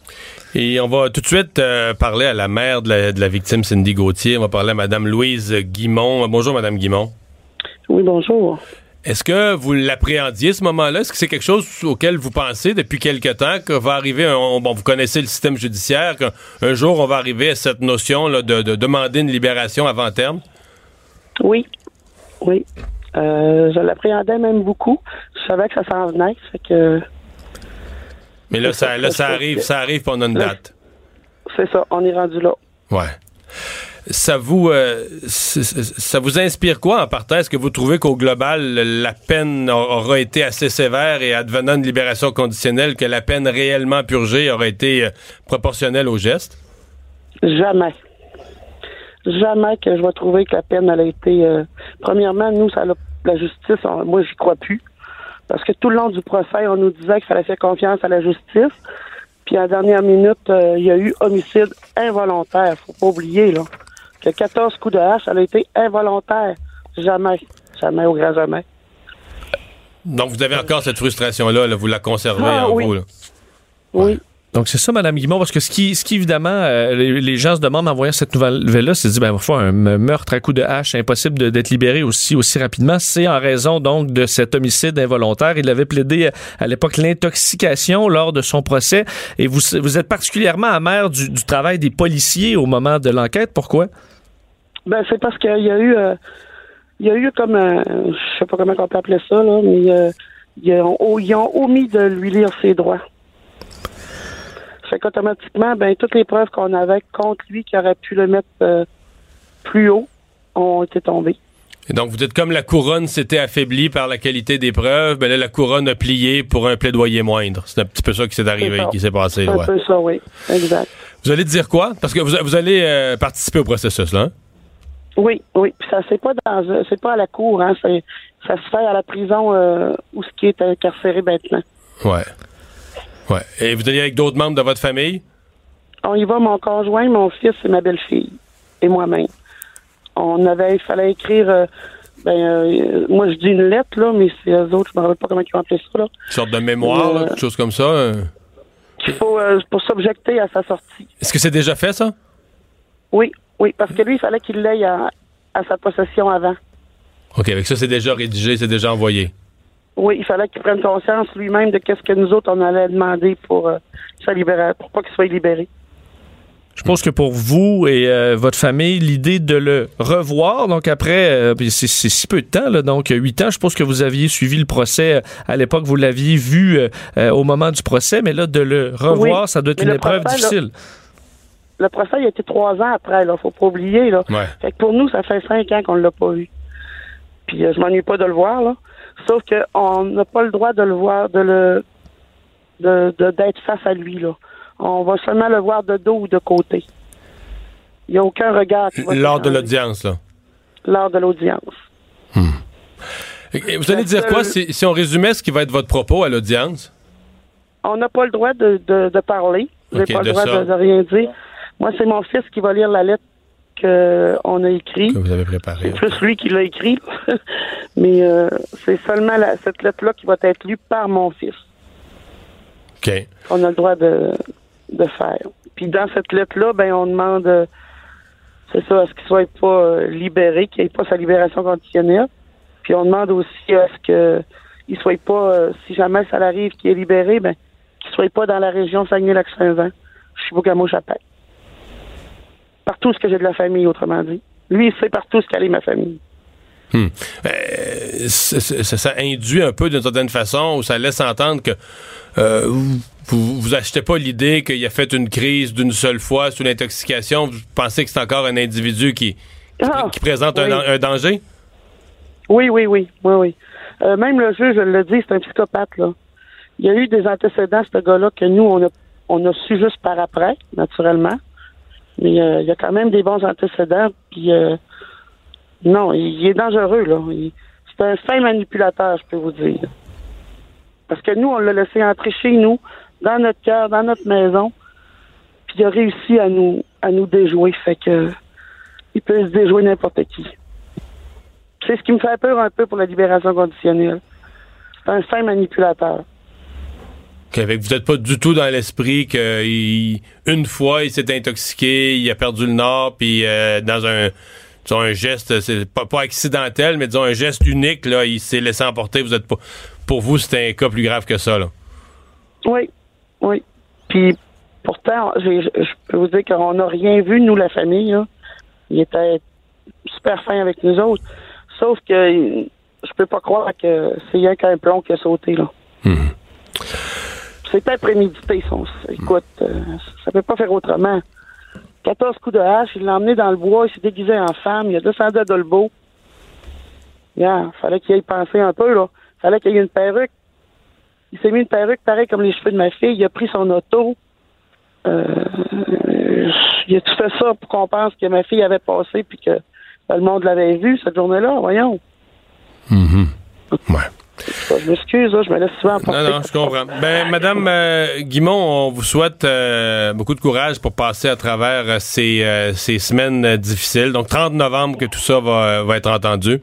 Speaker 1: Et on va tout de suite euh, parler à la mère de la, de la, victime, Cindy Gauthier. On va parler à Mme Louise Guimont. Bonjour, Mme Guimont.
Speaker 7: Oui, bonjour.
Speaker 1: Est-ce que vous l'appréhendiez ce moment-là? Est-ce que c'est quelque chose auquel vous pensez depuis quelque temps que va arriver, un, bon, vous connaissez le système judiciaire, qu'un jour on va arriver à cette notion là, de, de, demander une libération avant terme?
Speaker 7: Oui, oui. Euh, je l'appréhendais même beaucoup. Je savais que ça s'en venait, fait que...
Speaker 1: Mais là, ça, là, ça arrive, ça arrive pendant une date.
Speaker 7: C'est ça, on est rendu là.
Speaker 1: Ouais ça vous euh, ça vous inspire quoi en partant? Est-ce que vous trouvez qu'au global, la peine aura été assez sévère et advenant une libération conditionnelle, que la peine réellement purgée aurait été euh, proportionnelle au geste?
Speaker 7: Jamais. Jamais que je vais trouver que la peine elle a été. Euh, premièrement, nous, ça la justice, moi, j'y crois plus. Parce que tout le long du procès, on nous disait qu'il fallait faire confiance à la justice. Puis à la dernière minute, il y a eu homicide involontaire. Faut pas oublier, là que 14 coups de hache, elle a été involontaire. Jamais. Jamais au grand jamais.
Speaker 1: Donc, vous avez encore cette frustration-là, vous la conservez ah, en
Speaker 7: oui.
Speaker 1: vous. Là.
Speaker 7: Oui.
Speaker 2: Donc, c'est ça, Mme Guimond, parce que ce qui, ce qui évidemment, euh, les, gens se demandent en voyant cette nouvelle-là, c'est dit, ben, parfois, un meurtre à coup de hache, impossible d'être libéré aussi, aussi rapidement. C'est en raison, donc, de cet homicide involontaire. Il avait plaidé à l'époque l'intoxication lors de son procès. Et vous, vous êtes particulièrement amer du, du travail des policiers au moment de l'enquête. Pourquoi?
Speaker 7: Ben, c'est parce qu'il y a eu, euh, il y a eu comme, un, je sais pas comment on peut appeler ça, là, mais euh, ils, ont, ils ont omis de lui lire ses droits. Fait qu'automatiquement, ben, toutes les preuves qu'on avait contre lui qui auraient pu le mettre euh, plus haut ont été tombées.
Speaker 1: Et donc, vous êtes comme la couronne s'était affaiblie par la qualité des preuves, ben là, la couronne a plié pour un plaidoyer moindre. C'est un petit peu ça qui s'est arrivé, qui s'est passé.
Speaker 7: C'est un peu ça, oui. Exact.
Speaker 1: Vous allez dire quoi? Parce que vous, vous allez participer au processus, là, hein?
Speaker 7: Oui, oui. Puis ça c'est pas dans c'est pas à la cour, hein. C'est, ça se fait à la prison euh, où ce qui est incarcéré maintenant.
Speaker 1: Ouais. Ouais. Et vous allez avec d'autres membres de votre famille?
Speaker 7: On y va, mon conjoint, mon fils et ma belle-fille. Et moi-même. On avait, il fallait écrire, euh, ben, euh, moi je dis une lettre, là, mais c'est eux autres, je me rappelle pas comment ils ont appelé ça, là.
Speaker 1: Une sorte de mémoire, là, quelque chose comme ça?
Speaker 7: Faut, pour s'objecter à sa sortie.
Speaker 1: Est-ce que c'est déjà fait, ça?
Speaker 7: Oui, oui, parce que lui, il fallait qu'il l'aille à, sa possession avant.
Speaker 1: OK, avec ça, c'est déjà rédigé, c'est déjà envoyé.
Speaker 7: Oui, il fallait qu'il prenne conscience lui-même de qu'est-ce que nous autres, on allait demander pour, euh, sa pour pas qu'il soit libéré.
Speaker 2: Je pense que pour vous et euh, votre famille, l'idée de le revoir, donc après, euh, c'est si peu de temps, là, donc huit ans, je pense que vous aviez suivi le procès à l'époque, vous l'aviez vu au moment du procès, mais là, de le revoir, ça doit être une épreuve difficile
Speaker 7: le procès il a été trois ans après, là. Faut pas oublier, là.
Speaker 1: Fait
Speaker 7: que pour nous, ça fait cinq ans qu'on l'a pas vu. Puis euh, je m'ennuie pas de le voir, là. Sauf qu'on n'a pas le droit de le voir, de le de d'être face à lui, là. On va seulement le voir de dos ou de côté. Il n'y a aucun regard.
Speaker 1: Lors de l'audience, là.
Speaker 7: Lors de l'audience.
Speaker 1: Hmm. Vous allez dire quoi si, si, on résumait ce qui va être votre propos à l'audience?
Speaker 7: On n'a pas le droit de, de, parler. Vous n'avez pas le droit de, rien dire. Moi, c'est mon fils qui va lire la lettre qu'on a écrite.
Speaker 1: Que vous avez préparée.
Speaker 7: C'est plus lui qui l'a écrit. Mais euh, c'est seulement cette lettre-là qui va être lue par mon fils.
Speaker 1: OK.
Speaker 7: On a le droit de, de faire. Puis dans cette lettre-là, ben on demande, euh, c'est ça, à ce qu'il soit pas euh, libéré, qu'il ait pas sa libération conditionnelle. Puis on demande aussi à ce que il soit pas, si jamais ça arrive qu'il est libéré, ben qu'il soit pas dans la région Saguenay-Lac-Saint-Jean. Je suis Boucamo-Chapelle partout ce que j'ai de la famille, autrement dit. Lui, il sait partout ce qu'elle est ma famille.
Speaker 1: Hmm. Euh, ça, ça- ça induit un peu d'une certaine façon, ou ça laisse entendre que euh, vous, vous achetez pas l'idée qu'il a fait une crise d'une seule fois sous l'intoxication. Vous pensez que c'est encore un individu qui,
Speaker 7: Ah,
Speaker 1: qui présente un,
Speaker 7: oui.
Speaker 1: un danger?
Speaker 7: Oui, oui, oui, oui, oui. Euh, même le juge le dit, c'est un psychopathe, là. Il y a eu des antécédents, ce gars-là, que nous, on a, on a su juste par après, naturellement. Mais euh, il y a quand même des bons antécédents, puis euh, non, il, est dangereux, là. C'est un fin manipulateur, je peux vous dire. Parce que nous, on l'a laissé entrer chez nous, dans notre cœur, dans notre maison, puis il a réussi à nous à nous déjouer. Fait que il peut se déjouer n'importe qui. C'est ce qui me fait peur un peu pour la libération conditionnelle. C'est un fin manipulateur.
Speaker 1: Vous n'êtes pas du tout dans l'esprit qu'une fois, il s'est intoxiqué, il a perdu le nord, puis euh, dans un, disons, un geste, c'est pas, pas accidentel, mais disons un geste unique, là, il s'est laissé emporter. Vous êtes pas, pour vous, c'était un cas plus grave que ça. Là.
Speaker 7: Oui, oui. Puis pourtant, je peux vous dire qu'on n'a rien vu, nous, la famille. Il était super fin avec nous autres. Sauf que je peux pas croire que c'est rien qu'un plomb qui a sauté. là. C'était prémédité, son. Écoute, euh, ça peut pas faire autrement. 14 coups de hache, il l'a emmené dans le bois, il s'est déguisé en femme, il a descendu à Dolbeau. Yeah, fallait qu'il aille penser un peu, là. Fallait qu'il y ait une perruque. Il s'est mis une perruque pareil comme les cheveux de ma fille. Il a pris son auto. Euh, il a tout fait ça pour qu'on pense que ma fille avait passé puis que ben, le monde l'avait vu cette journée-là. Voyons.
Speaker 1: Ouais.
Speaker 7: Je m'excuse, je me laisse souvent.
Speaker 1: Non, non, je comprends. Ben, Madame euh, Guimont, on vous souhaite euh, beaucoup de courage pour passer à travers euh, ces, euh, ces semaines difficiles. Donc, 30 novembre que tout ça va, va être entendu.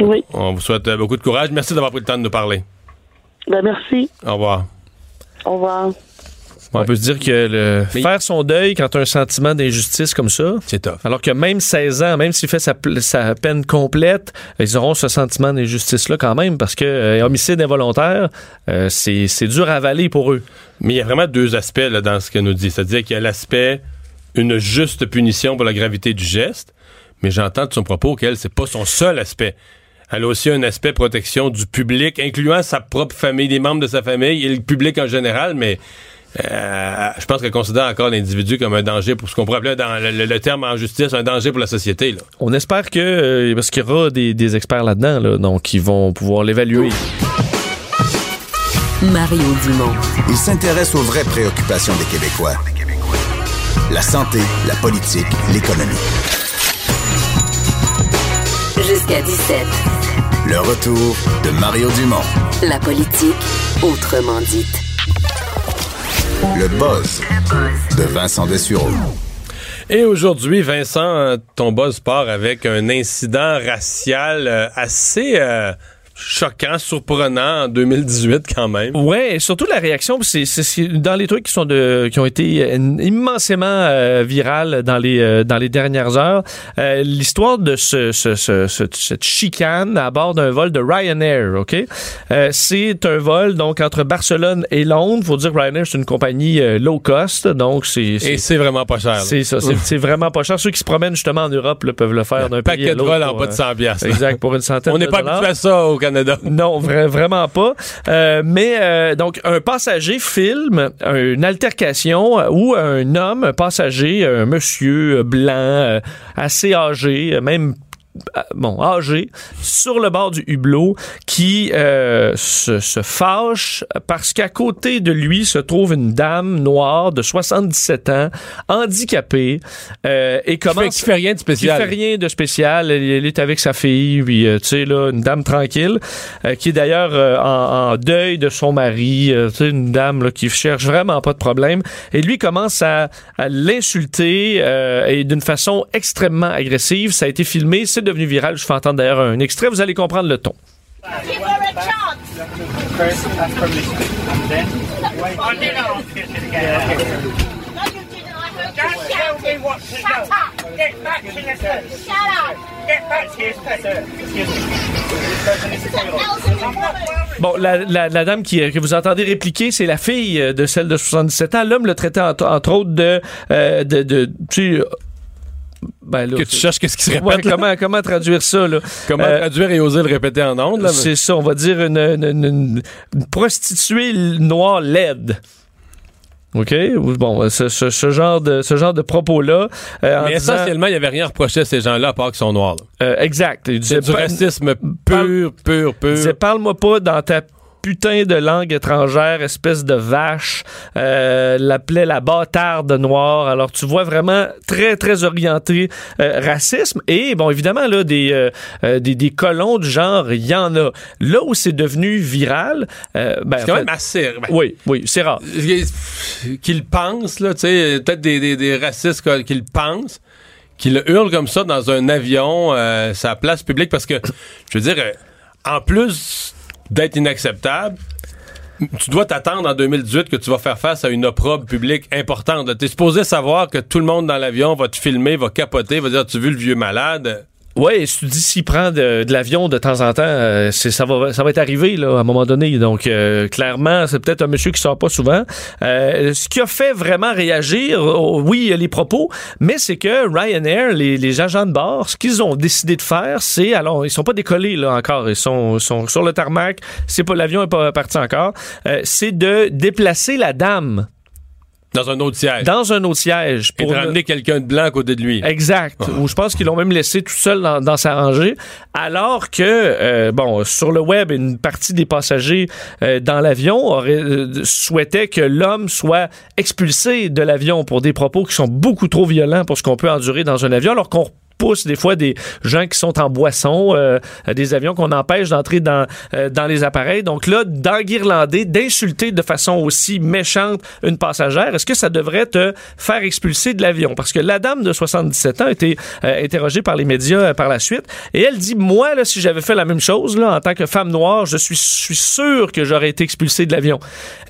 Speaker 7: Oui.
Speaker 1: On vous souhaite beaucoup de courage. Merci d'avoir pris le temps de nous parler.
Speaker 7: Ben, merci.
Speaker 1: Au revoir.
Speaker 7: Au revoir.
Speaker 2: On peut se dire que le,
Speaker 1: Mais-
Speaker 2: faire son deuil quand tu as un sentiment d'injustice comme ça,
Speaker 1: C'est tough.
Speaker 2: alors que même 16 ans, même s'il fait sa, sa peine complète, ils auront ce sentiment d'injustice-là quand même, parce que euh, homicide involontaire, euh, c'est c'est dur à avaler pour eux.
Speaker 1: Mais il y a vraiment deux aspects là, dans ce qu'elle nous dit. C'est-à-dire qu'il y a l'aspect une juste punition pour la gravité du geste, mais j'entends de son propos qu'elle, c'est pas son seul aspect. Elle a aussi un aspect protection du public, incluant sa propre famille, des membres de sa famille et le public en général, mais euh, je pense qu'elle considère encore l'individu comme un danger pour ce qu'on pourrait appeler dans le, le- le terme en justice, un danger pour la société. Là.
Speaker 2: On espère que, euh, parce qu'il y aura des, des experts là-dedans, là, donc ils vont pouvoir l'évaluer.
Speaker 6: Mario Dumont.
Speaker 5: Il s'intéresse aux vraies préoccupations des Québécois. La santé, la politique, l'économie.
Speaker 6: Jusqu'à 17.
Speaker 5: Le retour de Mario Dumont.
Speaker 6: La politique autrement dite.
Speaker 5: Le buzz de Vincent Dessureau.
Speaker 1: Et aujourd'hui, Vincent, ton buzz part avec un incident racial euh, assez euh, choquant, surprenant en 2018 quand même.
Speaker 2: Ouais, et surtout la réaction, c'est dans les trucs qui sont de qui ont été euh, immensément euh, virales dans les euh, dans les dernières heures. Euh, L'histoire de ce, ce, ce- ce- cette chicane à bord d'un vol de Ryanair, ok? C'est un vol donc entre Barcelone et Londres. Faut dire que Ryanair c'est une compagnie low cost, donc c'est
Speaker 1: Et
Speaker 2: c'est
Speaker 1: vraiment pas cher.
Speaker 2: c'est ça, c'est vraiment pas cher. Ceux qui se promènent justement en Europe là, peuvent le faire d'un
Speaker 1: Un
Speaker 2: pays à
Speaker 1: paquet de
Speaker 2: l'autre
Speaker 1: vols en bas de
Speaker 2: euh,
Speaker 1: 100 piastres.
Speaker 2: Exact, pour une centaine
Speaker 1: On n'est
Speaker 2: de
Speaker 1: pas habitué à ça au Canada.
Speaker 2: Non, vra- vraiment pas. Euh, mais euh, donc, un passager filme une altercation euh, où un homme, un passager, un monsieur blanc, euh, assez âgé, même bon, âgé, sur le bord du hublot, qui euh, se, se fâche parce qu'à côté de lui se trouve une dame noire de 77 ans, handicapée, euh, et
Speaker 1: Qui fait,
Speaker 2: commence
Speaker 1: qui fait rien de
Speaker 2: qui
Speaker 1: spécial.
Speaker 2: fait rien de spécial. Elle, elle est avec sa fille, puis euh, tu sais là, une dame tranquille, euh, qui est d'ailleurs euh, en, en deuil de son mari. euh, tu sais, une dame là, qui cherche vraiment pas de problème. Et lui commence à, à l'insulter euh, et d'une façon extrêmement agressive. Ça a été filmé, c'est devenu viral. Je fais entendre d'ailleurs un extrait. Vous allez comprendre le ton. Bon, la, dame qui, que vous entendez répliquer, c'est la fille de celle de 77 ans. L'homme le traitait entre, autres de, euh, de, de sais, Ben là,
Speaker 1: que tu cherches qu'est-ce qui se répète.
Speaker 2: comment, comment traduire ça, là?
Speaker 1: Comment
Speaker 2: Euh,
Speaker 1: traduire et oser le répéter en ondes, mais-
Speaker 2: C'est ça, on va dire une, une- une- une prostituée noire laide. OK? Bon, ce, ce- ce genre de, ce genre de propos-là. euh,
Speaker 1: Mais essentiellement, il n'y avait rien reproché à ces gens-là à part qu'ils sont noirs.
Speaker 2: euh, exact.
Speaker 1: C'est du racisme pur, pur,
Speaker 2: il disait,
Speaker 1: pur.
Speaker 2: parle-moi pas dans ta putain de langue étrangère, espèce de vache. Euh, L'appelait la bâtarde noire. Alors, tu vois vraiment très, très orienté euh, racisme. Et, bon, évidemment, là, des, euh, des, des colons du genre, il y en a. Là où c'est devenu viral, ben,
Speaker 1: C'est quand même assez. ben,
Speaker 2: Oui, oui, c'est rare.
Speaker 1: qu'ils pensent, là, tu sais, peut-être des, des, des racistes qu'ils pensent, qu'ils hurlent comme ça dans un avion, euh, sa place publique, parce que, je veux dire, euh, en plus d'être inacceptable, tu dois t'attendre en 2018 que tu vas faire face à une opprobre publique importante. Tu es supposé savoir que tout le monde dans l'avion va te filmer, va capoter, va dire, tu vu le vieux malade?
Speaker 2: Oui, si tu dis s'il prend de, de l'avion de temps en temps, euh, c'est, ça, va, ça va être arrivé là, à un moment donné. Donc, euh, clairement, c'est peut-être un monsieur qui sort pas souvent. Euh, ce qui a fait vraiment réagir, oh, oui, les propos, mais c'est que Ryanair, les, les agents de bord, ce qu'ils ont décidé de faire, c'est, alors, ils sont pas décollés là encore, ils sont, sont sur le tarmac, c'est pas l'avion est pas parti encore, euh, c'est de déplacer la dame
Speaker 1: Dans un autre siège.
Speaker 2: dans un autre siège
Speaker 1: Et de
Speaker 2: pour
Speaker 1: ramener quelqu'un de blanc à côté de lui.
Speaker 2: Exact. Ou je pense qu'ils l'ont même laissé tout seul dans, dans sa rangée. Alors que, euh, bon, sur le web, une partie des passagers euh, dans l'avion aurait, euh, souhaitait que l'homme soit expulsé de l'avion pour des propos qui sont beaucoup trop violents pour ce qu'on peut endurer dans un avion, alors qu'on des fois des gens qui sont en boisson, euh, des avions qu'on empêche d'entrer dans, euh, dans les appareils. Donc là, d'enguirlander, d'insulter de façon aussi méchante une passagère, est-ce que ça devrait te faire expulser de l'avion? Parce que la dame de 77 ans a été euh, interrogée par les médias par la suite et elle dit, moi, là, si j'avais fait la même chose là, en tant que femme noire, je suis, suis sûr que j'aurais été expulsée de l'avion.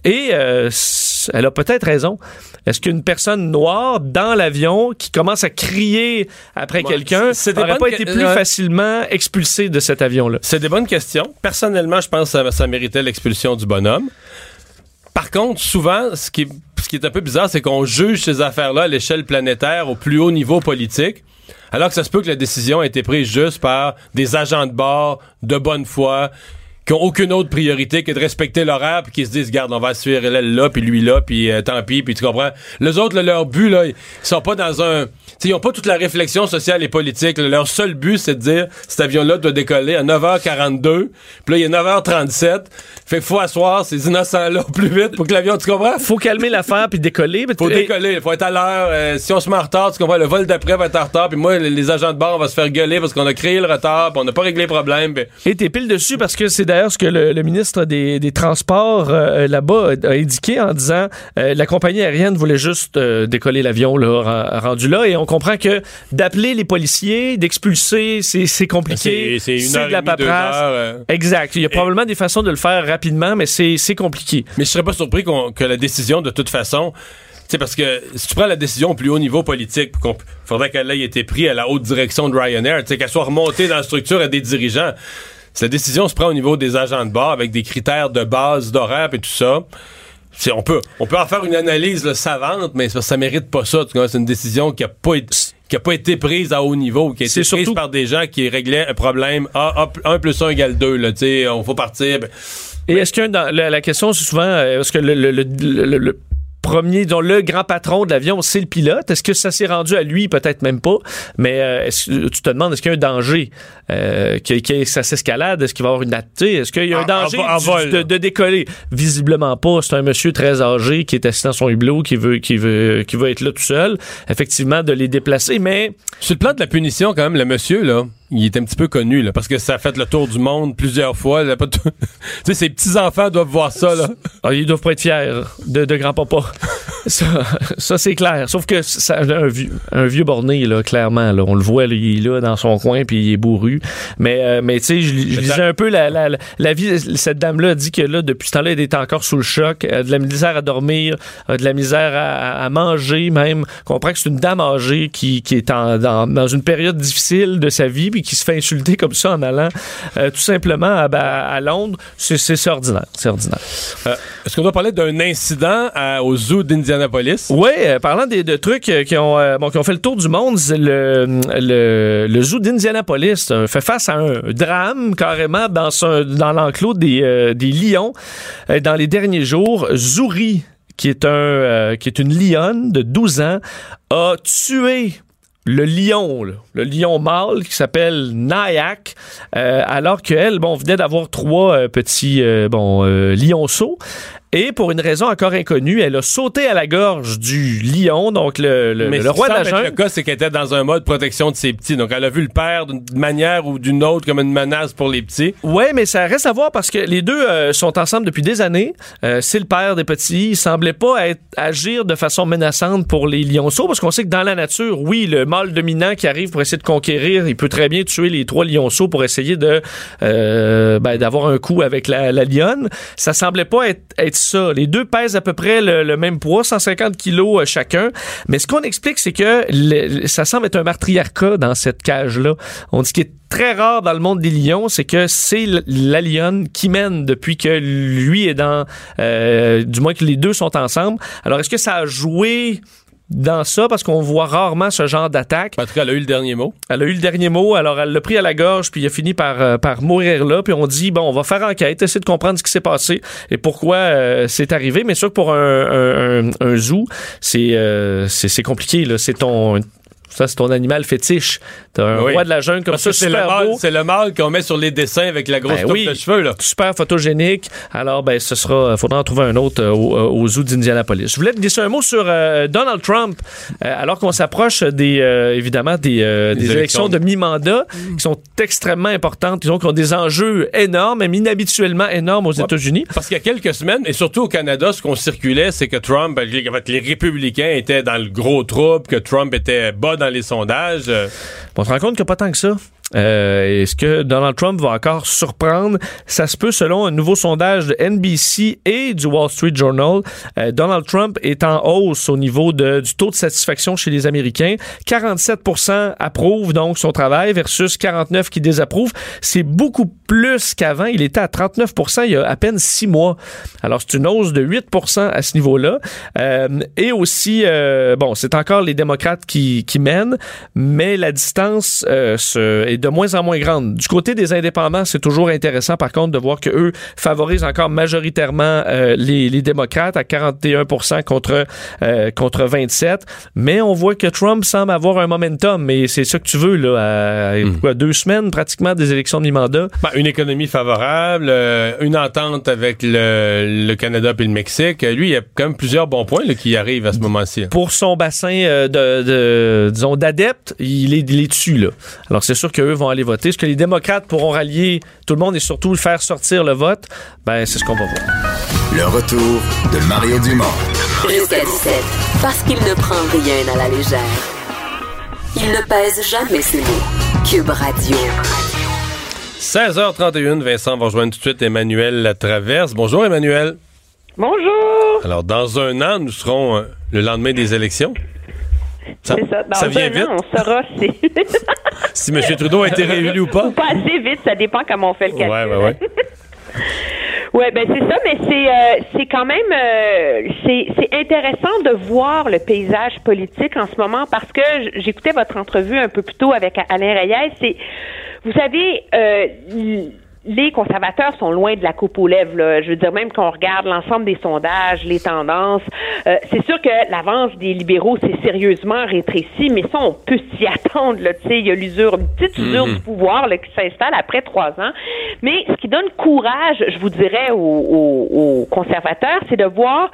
Speaker 2: Et elle a peut-être raison. Est-ce qu'une personne noire dans l'avion qui commence à crier après quelqu'un n'aurait pas
Speaker 1: que-
Speaker 2: été plus facilement expulsé de cet avion-là?
Speaker 1: C'est des bonnes questions. Personnellement, je pense que ça, ça méritait l'expulsion du bonhomme. Par contre, souvent, ce qui, ce qui est un peu bizarre, c'est qu'on juge ces affaires-là à l'échelle planétaire, au plus haut niveau politique, alors que ça se peut que la décision a été prise juste par des agents de bord de bonne foi qui ont aucune autre priorité que de respecter l'horaire puis qui se disent garde on va suivre elle là puis lui là puis euh, tant pis puis tu comprends? Les autres là, leur but là ils sont pas dans un ils ont pas toute la réflexion sociale et politique là. leur seul but c'est de dire cet avion là doit décoller à 9h42 puis là il est 9h37 fait faut asseoir ces innocents là plus vite pour que l'avion tu comprends?
Speaker 2: Faut calmer l'affaire puis décoller.
Speaker 1: faut décoller, faut être à l'heure. Euh, si on se met en retard, tu comprends, le vol d'après va être en retard. Puis moi, les, agents de bord, on va se faire gueuler parce qu'on a créé le retard, puis on n'a pas réglé le problème.
Speaker 2: Et t'es pile dessus parce que c'est d'ailleurs ce que le, le ministre des, des Transports euh, là-bas a, indiqué en disant euh, la compagnie aérienne voulait juste euh, décoller l'avion là, ren- rendu là et on comprend que d'appeler les policiers, d'expulser, c'est c'est compliqué.
Speaker 1: C'est c'est une heure
Speaker 2: de la paperasse.
Speaker 1: heures, euh.
Speaker 2: Exact. Il y a probablement des façons de le faire rapidement, mais c'est c'est compliqué.
Speaker 1: Mais je serais pas surpris qu'on- que la décision, de toute façon, sais, parce que si tu prends la décision au plus haut niveau politique, il faudrait qu'elle ait été prise à la haute direction de Ryanair, qu'elle soit remontée dans la structure à des dirigeants. Si la décision se prend au niveau des agents de bord avec des critères de base, d'horaire et tout ça, on peut, on peut en faire une analyse là, savante, mais ça, ça mérite pas ça. C'est une décision qui a pas été qui a pas été prise à haut niveau, qui a été prise
Speaker 2: surtout-
Speaker 1: par des gens qui réglaient un problème. Ah, 1 plus 1 égale 2, là, tu sais, on faut partir. ben,
Speaker 2: Et est-ce que dans, la, la question, c'est souvent, euh, est-ce que le, le- le- le- le premier, dont le grand patron de l'avion, c'est le pilote? Est-ce que ça s'est rendu à lui? Peut-être même pas. Mais euh, est-ce que- tu te demandes, est-ce qu'il y a un danger euh, que, que ça s'escalade? Est-ce qu'il va y avoir une activité? Est-ce qu'il y a un
Speaker 1: En-
Speaker 2: danger
Speaker 1: en- en
Speaker 2: du-
Speaker 1: vol,
Speaker 2: de, de décoller? Visiblement pas. C'est un monsieur très âgé qui est assis dans son hublot, qui veut, qui veut, qui veut être là tout seul. Effectivement, de les déplacer, mais
Speaker 1: Sur le plan de la punition, quand même, le monsieur, là, il est un petit peu connu, là, parce que ça a fait le tour du monde plusieurs fois. sais, ses petits-enfants doivent voir ça, là.
Speaker 2: Ah, ils doivent pas être fiers de, de grand-papa. Ça, ça, c'est clair. Sauf que ça, un, vieux, un vieux borné, là, clairement. Là, on le voit, là, il est là dans son coin, puis il est bourru. Mais, euh, mais tu sais, je, je lisais un peu la, la, la, la vie. Cette dame-là dit que là, depuis ce temps-là, elle était encore sous le choc. Elle a de la misère à dormir, a de la misère à, à manger même. On comprend que c'est une dame âgée qui, qui est en, dans, dans une période difficile de sa vie, puis qui se fait insulter comme ça en allant euh, tout simplement à, à- à Londres. C'est ordinaire. C'est ordinaire.
Speaker 1: Euh, Est-ce qu'on doit parler d'un incident à- au zoo d'Indianapolis?
Speaker 2: Oui, euh, parlant des, de trucs euh, qui ont, euh, qui ont fait le tour du monde, le, zoo d'Indianapolis fait face à un drame carrément dans, dans l'enclos des, des lions dans les derniers jours. Zouri, qui est, une lionne de 12 ans, a tué le lion, le lion mâle qui s'appelle euh, alors qu'elle, bon, venait d'avoir trois petits, lionceaux. Et pour une raison encore inconnue, elle a sauté à la gorge du lion, donc le, le,
Speaker 1: Mais
Speaker 2: le
Speaker 1: ce qui
Speaker 2: roi de la jungle.
Speaker 1: Le cas, c'est qu'elle était dans un mode protection de ses petits. Donc, elle a vu le père d'une manière ou d'une autre comme une menace pour les petits.
Speaker 2: Oui, mais ça reste à voir parce que les deux euh, sont ensemble depuis des années. Euh, c'est le père des petits. Il semblait pas être, agir de façon menaçante pour les lionceaux parce qu'on sait que dans la nature, oui, le mâle dominant qui arrive pour essayer de conquérir, il peut très bien tuer les trois lionceaux pour essayer de euh, ben, d'avoir un coup avec la, la lionne. Ça semblait pas être, être Les deux pèsent à peu près le, même poids, 150 kilos euh, chacun. Mais ce qu'on explique, c'est que ça semble être un matriarcat dans cette cage-là. On dit qu'il est très rare dans le monde des lions, c'est que c'est la lionne qui mène depuis que lui est dans, euh, du moins que les deux sont ensemble. Alors, est-ce que ça a joué dans ça parce qu'on voit rarement ce genre d'attaque.
Speaker 1: En tout cas, elle a eu le dernier mot.
Speaker 2: Elle a eu le dernier mot, alors elle l'a pris à la gorge, puis il a fini par, euh, par mourir là. Puis on dit, bon, on va faire enquête, essayer de comprendre ce qui s'est passé et pourquoi euh, c'est arrivé. Mais sûr que pour un, un, un- un zoo, c'est euh, compliqué. là. C'est ton... Ça, c'est ton animal fétiche. T'as un
Speaker 1: Oui.
Speaker 2: roi de la jungle comme
Speaker 1: Parce
Speaker 2: ça,
Speaker 1: c'est le mâle, c'est le mâle qu'on met sur les dessins avec la grosse
Speaker 2: Ben oui.
Speaker 1: de cheveux, là.
Speaker 2: super photogénique. Alors, ben, ce sera, faudra en trouver un autre euh, au, euh, au zoo d'Indianapolis. Je voulais te glisser un mot sur euh, Donald Trump, euh, alors qu'on s'approche des, euh, évidemment, des, euh, des élections
Speaker 1: élections.
Speaker 2: de mi-mandat qui sont extrêmement importantes, disons, qui ont des enjeux énormes, même inhabituellement énormes aux États-Unis.
Speaker 1: Parce qu'il y a quelques semaines, et surtout au Canada, ce qu'on circulait, c'est que Trump, ben, les, en fait, les républicains étaient dans le gros trouble, que Trump était bas dans les sondages. Euh,
Speaker 2: On se rend compte qu'il n'y a pas tant que ça. Euh, Est-ce que Donald Trump va encore surprendre? Ça se peut selon un nouveau sondage de NBC et du Wall Street Journal. Euh, Donald Trump est en hausse au niveau de, du taux de satisfaction chez les Américains. 47 approuvent donc son travail versus 49 qui désapprouvent. C'est beaucoup plus qu'avant. Il était à 39% il y a à peine six mois. Alors c'est une hausse de 8% à ce niveau-là. Euh, et aussi, euh, bon, c'est encore les démocrates qui, qui mènent, mais la distance euh, se- est de moins en moins grande. Du côté des indépendants, c'est toujours intéressant, par contre, de voir que eux favorisent encore majoritairement euh, les, les démocrates à 41 contre, euh, contre 27. Mais on voit que Trump semble avoir un momentum, mais c'est ça que tu veux, là, à quoi, deux semaines pratiquement des élections de mi-mandat?
Speaker 1: ben, une économie favorable, euh, une entente avec le, le Canada et le Mexique. Lui, il y a quand même plusieurs bons points là, qui arrivent à ce moment-ci.
Speaker 2: pour son bassin de, de- disons d'adeptes, il est, il est dessus là. Alors c'est sûr vont aller voter. Est-ce que les démocrates pourront rallier tout le monde et surtout faire sortir le vote Ben c'est ce qu'on va voir.
Speaker 5: Le retour de Mario Dumont.
Speaker 6: Jusqu'à 17. Parce qu'il ne prend rien à la légère. Il ne pèse jamais ses mots. Cube Radio.
Speaker 1: 16h31, Vincent va rejoindre tout de suite Emmanuel Latraverse. Bonjour Emmanuel.
Speaker 8: Bonjour!
Speaker 1: Alors, dans un an, nous serons euh, le lendemain des élections. Ça,
Speaker 8: C'est ça. Dans
Speaker 1: ça vient vite.
Speaker 8: an, on saura si...
Speaker 1: Si M. Trudeau a été réélu ou pas.
Speaker 8: pas assez vite, ça dépend comment on fait le calcul.
Speaker 1: ouais, ouais.
Speaker 8: Ouais, ben c'est ça, mais c'est euh, c'est quand même euh, c'est c'est intéressant de voir le paysage politique en ce moment parce que j'écoutais votre entrevue un peu plus tôt avec Alain Reyes. C'est vous savez euh, les conservateurs sont loin de la coupe aux lèvres. Là. Je veux dire, même quand on regarde l'ensemble des sondages, les tendances, euh, c'est sûr que l'avance des libéraux s'est sérieusement rétrécie, mais ça, on peut s'y attendre. Là. Tu sais, Il y a l'usure, une petite usure
Speaker 9: Mhm.
Speaker 8: du pouvoir là, qui s'installe après trois ans. Mais ce qui donne courage, je vous dirais, aux, aux- aux conservateurs, c'est de voir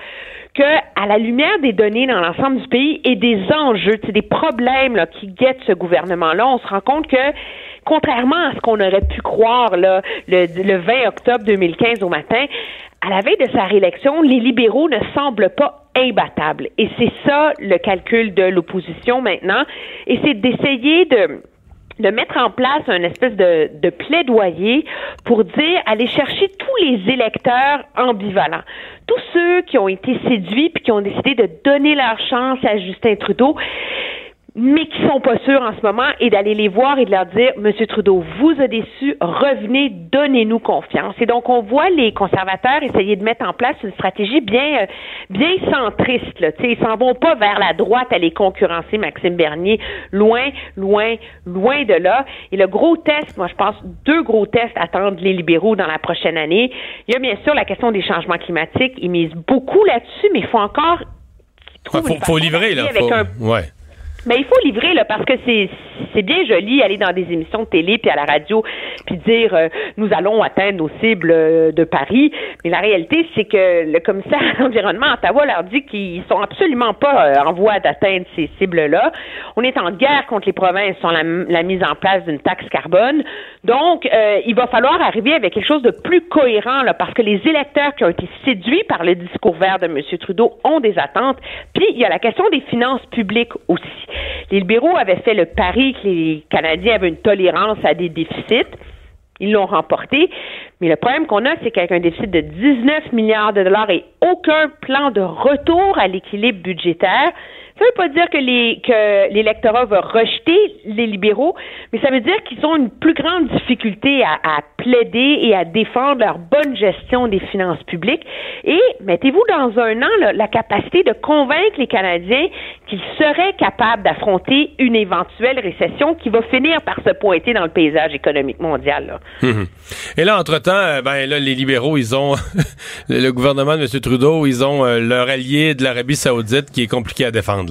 Speaker 8: que à la lumière des données dans l'ensemble du pays et des enjeux, des problèmes là, qui guettent ce gouvernement-là, on se rend compte que contrairement à ce qu'on aurait pu croire là, le, le 20 octobre 2015 au matin, à la veille de sa réélection, les libéraux ne semblent pas imbattables. Et c'est ça le calcul de l'opposition maintenant. Et c'est d'essayer de de mettre en place un espèce de, de plaidoyer pour dire aller chercher tous les électeurs ambivalents, tous ceux qui ont été séduits puis qui ont décidé de donner leur chance à Justin Trudeau. Mais qui sont pas sûrs en ce moment, et d'aller les voir et de leur dire, Monsieur Trudeau, vous a déçu, revenez, donnez-nous confiance. Et donc, on voit les conservateurs essayer de mettre en place une stratégie bien, euh, bien centriste. Là. T'sais, ils s'en vont pas vers la droite à les concurrencer, Maxime Bernier. Loin, loin, loin de là. Et le gros test, moi, je pense, deux gros tests attendent les libéraux dans la prochaine année. Il y a bien sûr la question des changements climatiques. Ils misent beaucoup là-dessus, mais il faut encore
Speaker 1: Il faut, faut livrer, là.
Speaker 8: avec
Speaker 1: Faut-
Speaker 8: un
Speaker 1: ouais.
Speaker 8: Mais il faut livrer là parce que c'est c'est bien joli aller dans des émissions de télé puis à la radio puis dire euh, nous allons atteindre nos cibles euh, de Paris. Mais la réalité c'est que le commissaire à l'environnement à Ottawa leur dit qu'ils sont absolument pas euh, en voie d'atteindre ces cibles là on est en guerre contre les provinces sur la, la mise en place d'une taxe carbone. Donc euh, il va falloir arriver avec quelque chose de plus cohérent là parce que les électeurs qui ont été séduits par le discours vert de M. Trudeau ont des attentes. Puis il y a la question des finances publiques aussi les libéraux avaient fait le pari que les Canadiens avaient une tolérance à des déficits. Ils l'ont remporté. Mais le problème qu'on a, c'est qu'avec un déficit de 19 milliards de dollars et aucun plan de retour à l'équilibre budgétaire, ça veut pas dire que l'électorat va rejeter les libéraux, mais ça veut dire qu'ils ont une plus grande difficulté à, plaider et à défendre leur bonne gestion des finances publiques. Et mettez-vous dans un an la capacité de convaincre les Canadiens qu'ils seraient capables d'affronter une éventuelle récession qui va finir par se pointer dans le paysage économique mondial.
Speaker 1: Mhm. Et là, entre-temps, euh, ben là, les libéraux, ils ont le le gouvernement de M. Trudeau, ils ont euh, leur allié de l'Arabie Saoudite qui est compliqué à défendre.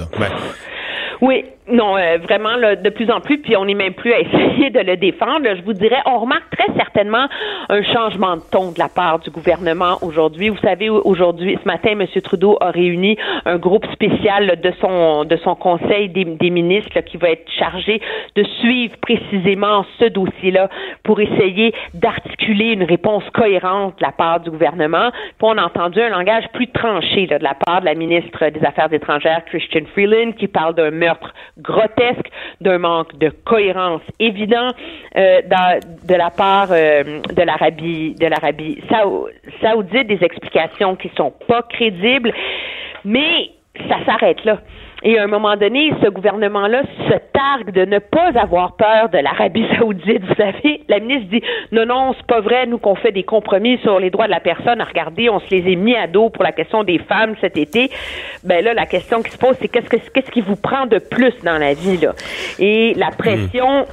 Speaker 8: Oui, non, euh, vraiment, là, de plus en plus, puis on n'est même plus à essayer de le défendre. je vous dirais, on remarque très certainement un changement de ton de la part du gouvernement aujourd'hui. Vous savez, aujourd'hui, ce matin, M. Trudeau a réuni un groupe spécial de son de son conseil des, ministres là, qui va être chargé de suivre précisément ce dossier-là pour essayer d'articuler une réponse cohérente de la part du gouvernement. On a entendu un langage plus tranché de la part de la ministre des Affaires étrangères, Christian Freeland, qui parle d'un meurtre grotesque, d'un manque de cohérence évident euh, de la part euh, de l'Arabie de l'Arabie saou- saoudite, des explications qui sont pas crédibles, mais ça s'arrête là. Et à un moment donné, ce gouvernement-là se targue de ne pas avoir peur de l'Arabie saoudite. Vous savez, la ministre dit non, non, c'est pas vrai, nous qu'on fait des compromis sur les droits de la personne. Regardez, on se les est mis à dos pour la question des femmes cet été. Ben là, la question qui se pose, c'est qu'est-ce que qu'est-ce qui vous prend de plus dans la vie là? Et la pression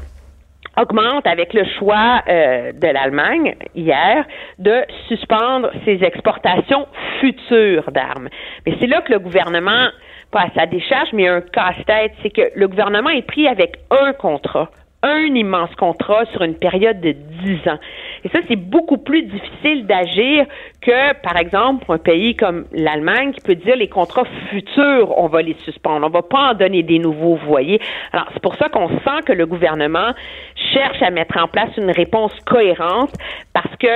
Speaker 8: augmente avec le choix euh, de l'Allemagne hier de suspendre ses exportations futures d'armes. Mais c'est là que le gouvernement, pas à sa décharge, mais un casse-tête, c'est que le gouvernement est pris avec un contrat un immense contrat sur une période de 10 ans. Et ça, c'est beaucoup plus difficile d'agir que, par exemple, un pays comme l'Allemagne qui peut dire les contrats futurs, on va les suspendre. On va pas en donner des nouveaux, vous voyez. Alors, c'est pour ça qu'on sent que le gouvernement cherche à mettre en place une réponse cohérente parce que,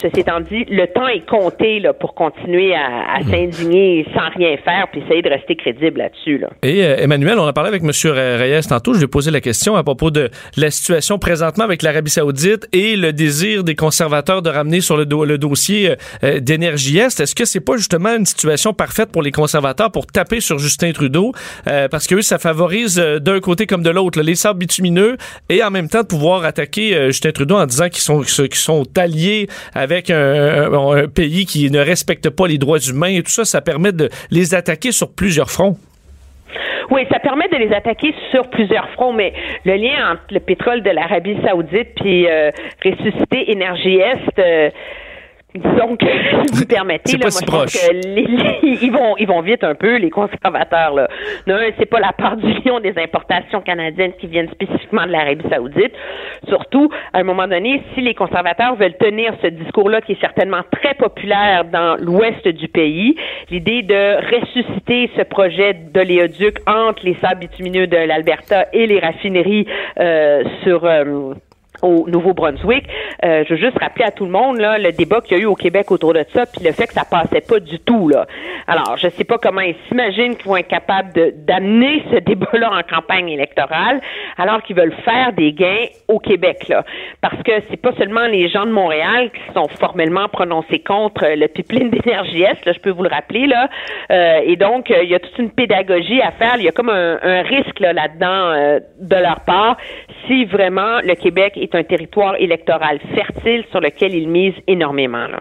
Speaker 8: ceci étant dit, le temps est compté là, pour continuer à, à s'indigner sans rien faire puis essayer de rester crédible là-dessus. Là.
Speaker 2: Et euh, Emmanuel, on a parlé avec M. Reyes tantôt. Je lui ai posé la question à propos de la situation présentement avec l'Arabie Saoudite et le désir des conservateurs de ramener sur le, do- le dossier euh, d'énergie Est. Est-ce que c'est pas justement une situation parfaite pour les conservateurs pour taper sur Justin Trudeau? Euh, parce que eux, ça favorise euh, d'un côté comme de l'autre les sables bitumineux et en même temps de pouvoir attaquer euh, Justin Trudeau en disant qu'ils sont, qu'ils sont alliés avec un pays qui ne respecte pas les droits humains et tout ça, ça permet de les attaquer sur plusieurs fronts.
Speaker 8: Oui, ça permet de les attaquer sur plusieurs fronts, mais le lien entre le pétrole de l'Arabie Saoudite puis euh, ressusciter Énergie Est. euh, Disons que, si vous permettez, là, moi,
Speaker 2: si
Speaker 8: je pense que les- les- ils vont, ils vont vite un peu, les conservateurs, là. Non, c'est pas la part du lion des importations canadiennes qui viennent spécifiquement de l'Arabie Saoudite. Surtout, à un moment donné, si les conservateurs veulent tenir ce discours-là, qui est certainement très populaire dans l'ouest du pays, l'idée de ressusciter ce projet d'oléoduc entre les sables bitumineux de l'Alberta et les raffineries euh, sur euh, au Nouveau-Brunswick, Euh, je veux juste rappeler à tout le monde là, le débat qu'il y a eu au Québec autour de ça, puis le fait que ça passait pas du tout. Là. Alors, je sais pas comment ils s'imaginent qu'ils vont être capables d'amener ce débat-là en campagne électorale, alors qu'ils veulent faire des gains au Québec. Là. Parce que c'est pas seulement les gens de Montréal qui sont formellement prononcés contre le pipeline d'énergie Est, là, je peux vous le rappeler. Là. Euh, et donc, euh, il y a toute une pédagogie à faire. Il y a comme un, un risque là, là-dedans euh, de leur part si vraiment le Québec est un territoire électoral fertile sur lequel ils misent énormément. Là.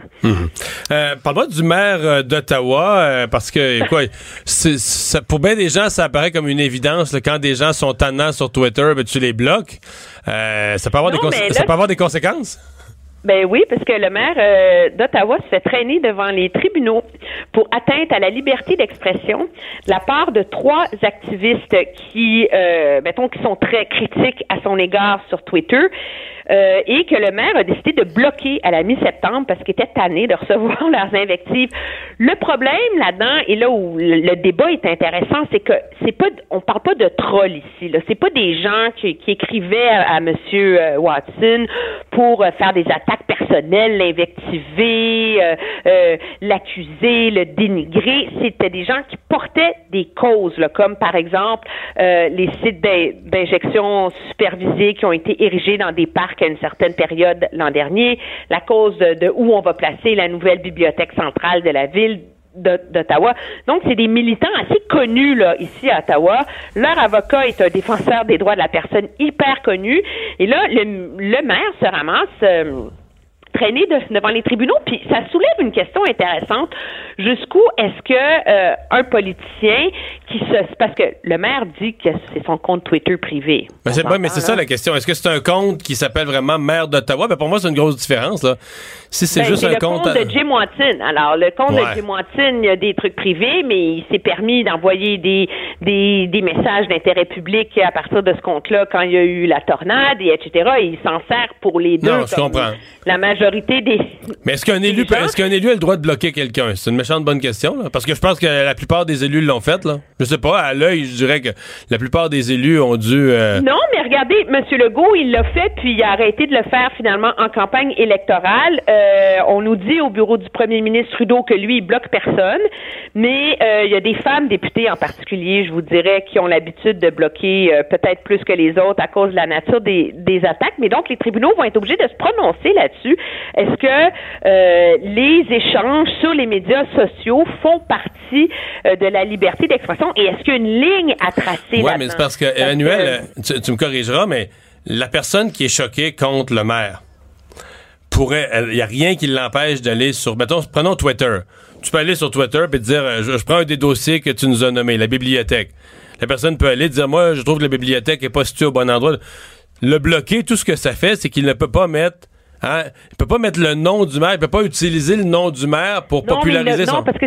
Speaker 1: Euh, Parle-moi du maire euh, d'Ottawa, euh, parce que quoi, ça- pour bien des gens, ça apparaît comme une évidence. là, quand des gens sont tannants sur Twitter, ben, tu les bloques. Euh, ça, peut avoir
Speaker 8: Non,
Speaker 1: des cons-
Speaker 8: mais là-
Speaker 1: ça peut avoir des conséquences?
Speaker 8: Ben oui, parce que le maire euh, d'Ottawa se fait traîner devant les tribunaux pour atteinte à la liberté d'expression de la part de trois activistes qui, euh, mettons, qui sont très critiques à son égard sur Twitter. Euh, et que le maire a décidé de bloquer à la mi-septembre parce qu'il était tanné de recevoir leurs invectives. Le problème là-dedans, et là où le, débat est intéressant, c'est que c'est pas, on parle pas de trolls ici. Là, c'est pas des gens qui, écrivaient à, à Monsieur euh, Watson pour euh, faire des attaques personnelles, l'invectiver, l'accuser, le dénigrer. C'était des gens qui portaient des causes, là, comme par exemple les sites d'in- d'injection supervisés qui ont été érigés dans des parcs à une certaine période l'an dernier, la cause de, où on va placer la nouvelle bibliothèque centrale de la ville d'Ottawa. Donc, c'est des militants assez connus là, ici à Ottawa. Leur avocat est un défenseur des droits de la personne hyper connu. Et là, le, le maire se ramasse... euh, traîné de- devant les tribunaux. Puis ça soulève une question intéressante. Jusqu'où est-ce que euh, un politicien qui se... Parce que le maire dit que c'est son compte Twitter privé.
Speaker 1: Ben, c'est pas, mais c'est ça la question. Est-ce que c'est un compte qui s'appelle vraiment maire d'Ottawa? Ben, pour moi, c'est une grosse différence. Là. Si c'est
Speaker 8: Ben,
Speaker 1: juste un
Speaker 8: le
Speaker 1: compte.
Speaker 8: compte de Jim Watson. Alors, le compte
Speaker 1: Ouais.
Speaker 8: de Jim Watson, il y a des trucs privés, mais il s'est permis d'envoyer des, des, des messages d'intérêt public à partir de ce compte-là quand il y a eu la tornade, et etc. Et il s'en sert pour les deux.
Speaker 1: Non, je comprends.
Speaker 8: La majorité des...
Speaker 1: Mais est-ce qu'un élu, est-ce qu'un élu a le droit de bloquer quelqu'un? C'est une méchante bonne question, là. Parce que je pense que la plupart des élus l'ont fait, là. Je sais pas, à l'œil, je dirais que la plupart des élus ont dû. euh,
Speaker 8: Non, mais regardez, M. Legault, il l'a fait, puis il a arrêté de le faire finalement en campagne électorale. Euh, on nous dit au bureau du premier ministre Trudeau que lui, il bloque personne, mais euh, il y a des femmes députées en particulier, je vous dirais, qui ont l'habitude de bloquer peut-être plus que les autres à cause de la nature des, des attaques. Mais donc, les tribunaux vont être obligés de se prononcer là-dessus. Est-ce que euh, les échanges sur les médias sociaux font partie euh, de la liberté d'expression? Et est-ce qu'il y a une ligne à tracer là-dedans?
Speaker 1: mais c'est parce que, Emmanuel, tu, tu me corrigeras, mais la personne qui est choquée contre le maire pourrait, il y a rien qui l'empêche d'aller sur, mettons, prenons Twitter. Tu peux aller sur Twitter et te dire, euh, je, je prends un des dossiers que tu nous as nommés, la bibliothèque. La personne peut aller dire, moi, je trouve que la bibliothèque est pas située au bon endroit. Le bloquer, tout ce que ça fait, c'est qu'il ne peut pas mettre, hein, il peut pas mettre le nom du maire, il peut pas utiliser le nom du maire pour
Speaker 8: Non,
Speaker 1: populariser
Speaker 8: le- non,
Speaker 1: son.
Speaker 8: parce que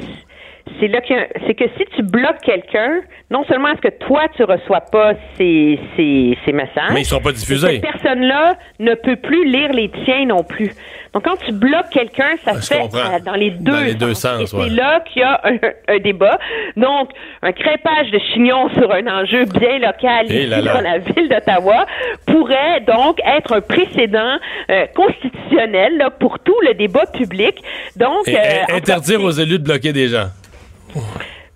Speaker 8: c'est là a- c'est que si tu bloques quelqu'un, non seulement est-ce que toi tu reçois pas ces, ces, ces messages,
Speaker 1: Mais ils seront pas diffusés.
Speaker 8: Cette personne-là ne peut plus lire les tiens non plus. Donc quand tu bloques quelqu'un, ça se
Speaker 1: je
Speaker 8: fait
Speaker 1: comprends.
Speaker 8: dans les deux
Speaker 1: Dans les deux sens,
Speaker 8: Et c'est
Speaker 1: ouais.
Speaker 8: là qu'il y a un, un débat. Donc un crépage de chignon sur un enjeu bien local
Speaker 1: Eh
Speaker 8: ici
Speaker 1: là là.
Speaker 8: dans la ville d'Ottawa pourrait donc être un précédent euh, constitutionnel là, pour tout le débat public. Donc
Speaker 1: Et,
Speaker 8: euh,
Speaker 1: interdire aux élus de bloquer des gens.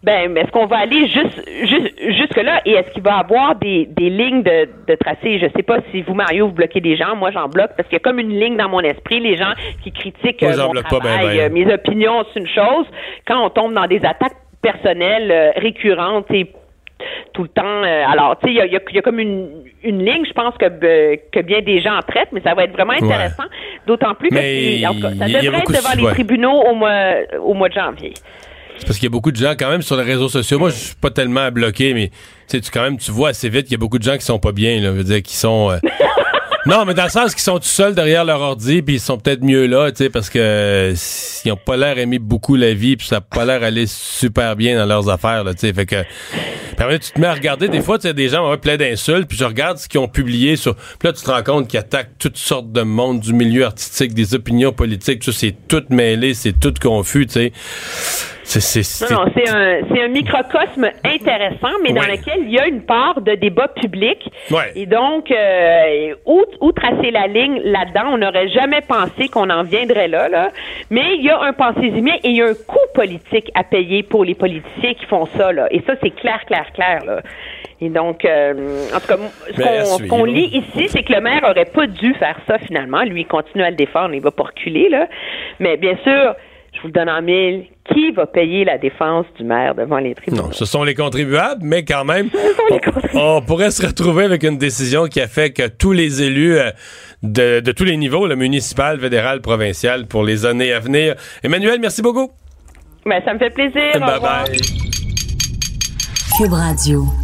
Speaker 8: Ben, mais est-ce qu'on va aller juste, juste jusque-là? Et est-ce qu'il va y avoir des, des lignes de, de tracé? Je sais pas si vous, Mario, vous bloquez des gens. Moi, j'en bloque parce qu'il y a comme une ligne dans mon esprit. Les gens qui critiquent euh, mon
Speaker 1: ben,
Speaker 8: travail,
Speaker 1: ben.
Speaker 8: euh, mes opinions, c'est une chose. Quand on tombe dans des attaques personnelles euh, récurrentes et tout le temps. euh, alors, tu sais, il y a, il y a- il y a comme une, une ligne, je pense que, euh, que bien des gens en traitent, mais ça va être vraiment intéressant. D'autant plus que
Speaker 1: Mais
Speaker 8: c'est- en tout cas, ça devrait être devant les tribunaux au mois, au mois de janvier.
Speaker 1: C'est parce qu'il y a beaucoup de gens quand même sur les réseaux sociaux. Moi, je suis pas tellement bloqué, mais tu sais, tu quand même tu vois assez vite qu'il y a beaucoup de gens qui sont pas bien, là, je veux dire qui sont euh, Non, mais dans le sens qu'ils sont tout seuls derrière leur ordi, puis ils sont peut-être mieux là, tu sais, parce que euh, ils ont pas l'air aimer beaucoup la vie, puis ça a pas l'air aller super bien dans leurs affaires, là, tu sais, fait que puis après, tu te mets à regarder, des fois, tu sais, des gens ont plein d'insultes, puis je regarde ce qu'ils ont publié sur. Puis là, tu te rends compte qu'ils attaquent toutes sortes de monde, du milieu artistique, des opinions politiques, tout c'est tout mêlé, c'est tout confus, tu sais. C'est, c'est, c'est-
Speaker 8: Non, non, c'est un, c'est un microcosme intéressant, mais dans lequel il y a une part de débat public.
Speaker 1: Ouais.
Speaker 8: Et donc, euh, où, où tracer la ligne là-dedans? On n'aurait jamais pensé qu'on en viendrait là, là. Mais il y a un pensée-humain et il y a un coût politique à payer pour les politiciens qui font ça, là. Et ça, c'est clair, clair, clair, là. Et donc, euh, en tout cas, ce
Speaker 1: Ben,
Speaker 8: qu'on, ce qu'on lit ici, c'est que le maire aurait pas dû faire ça finalement. Lui, il continue à le défendre, il va pas reculer, là. Mais bien sûr, vous le donne en mille, qui va payer la défense du maire devant les tribunaux?
Speaker 1: Non, ce sont les contribuables, mais quand même, on, pourrait se retrouver avec une décision qui a fait que tous les élus euh, de, de tous les niveaux, le municipal, fédéral, provincial, pour les années à venir. Emmanuel, merci beaucoup.
Speaker 8: Ben, ça me fait plaisir. Au
Speaker 1: Bye
Speaker 8: revoir.
Speaker 1: bye.
Speaker 6: Cube Radio.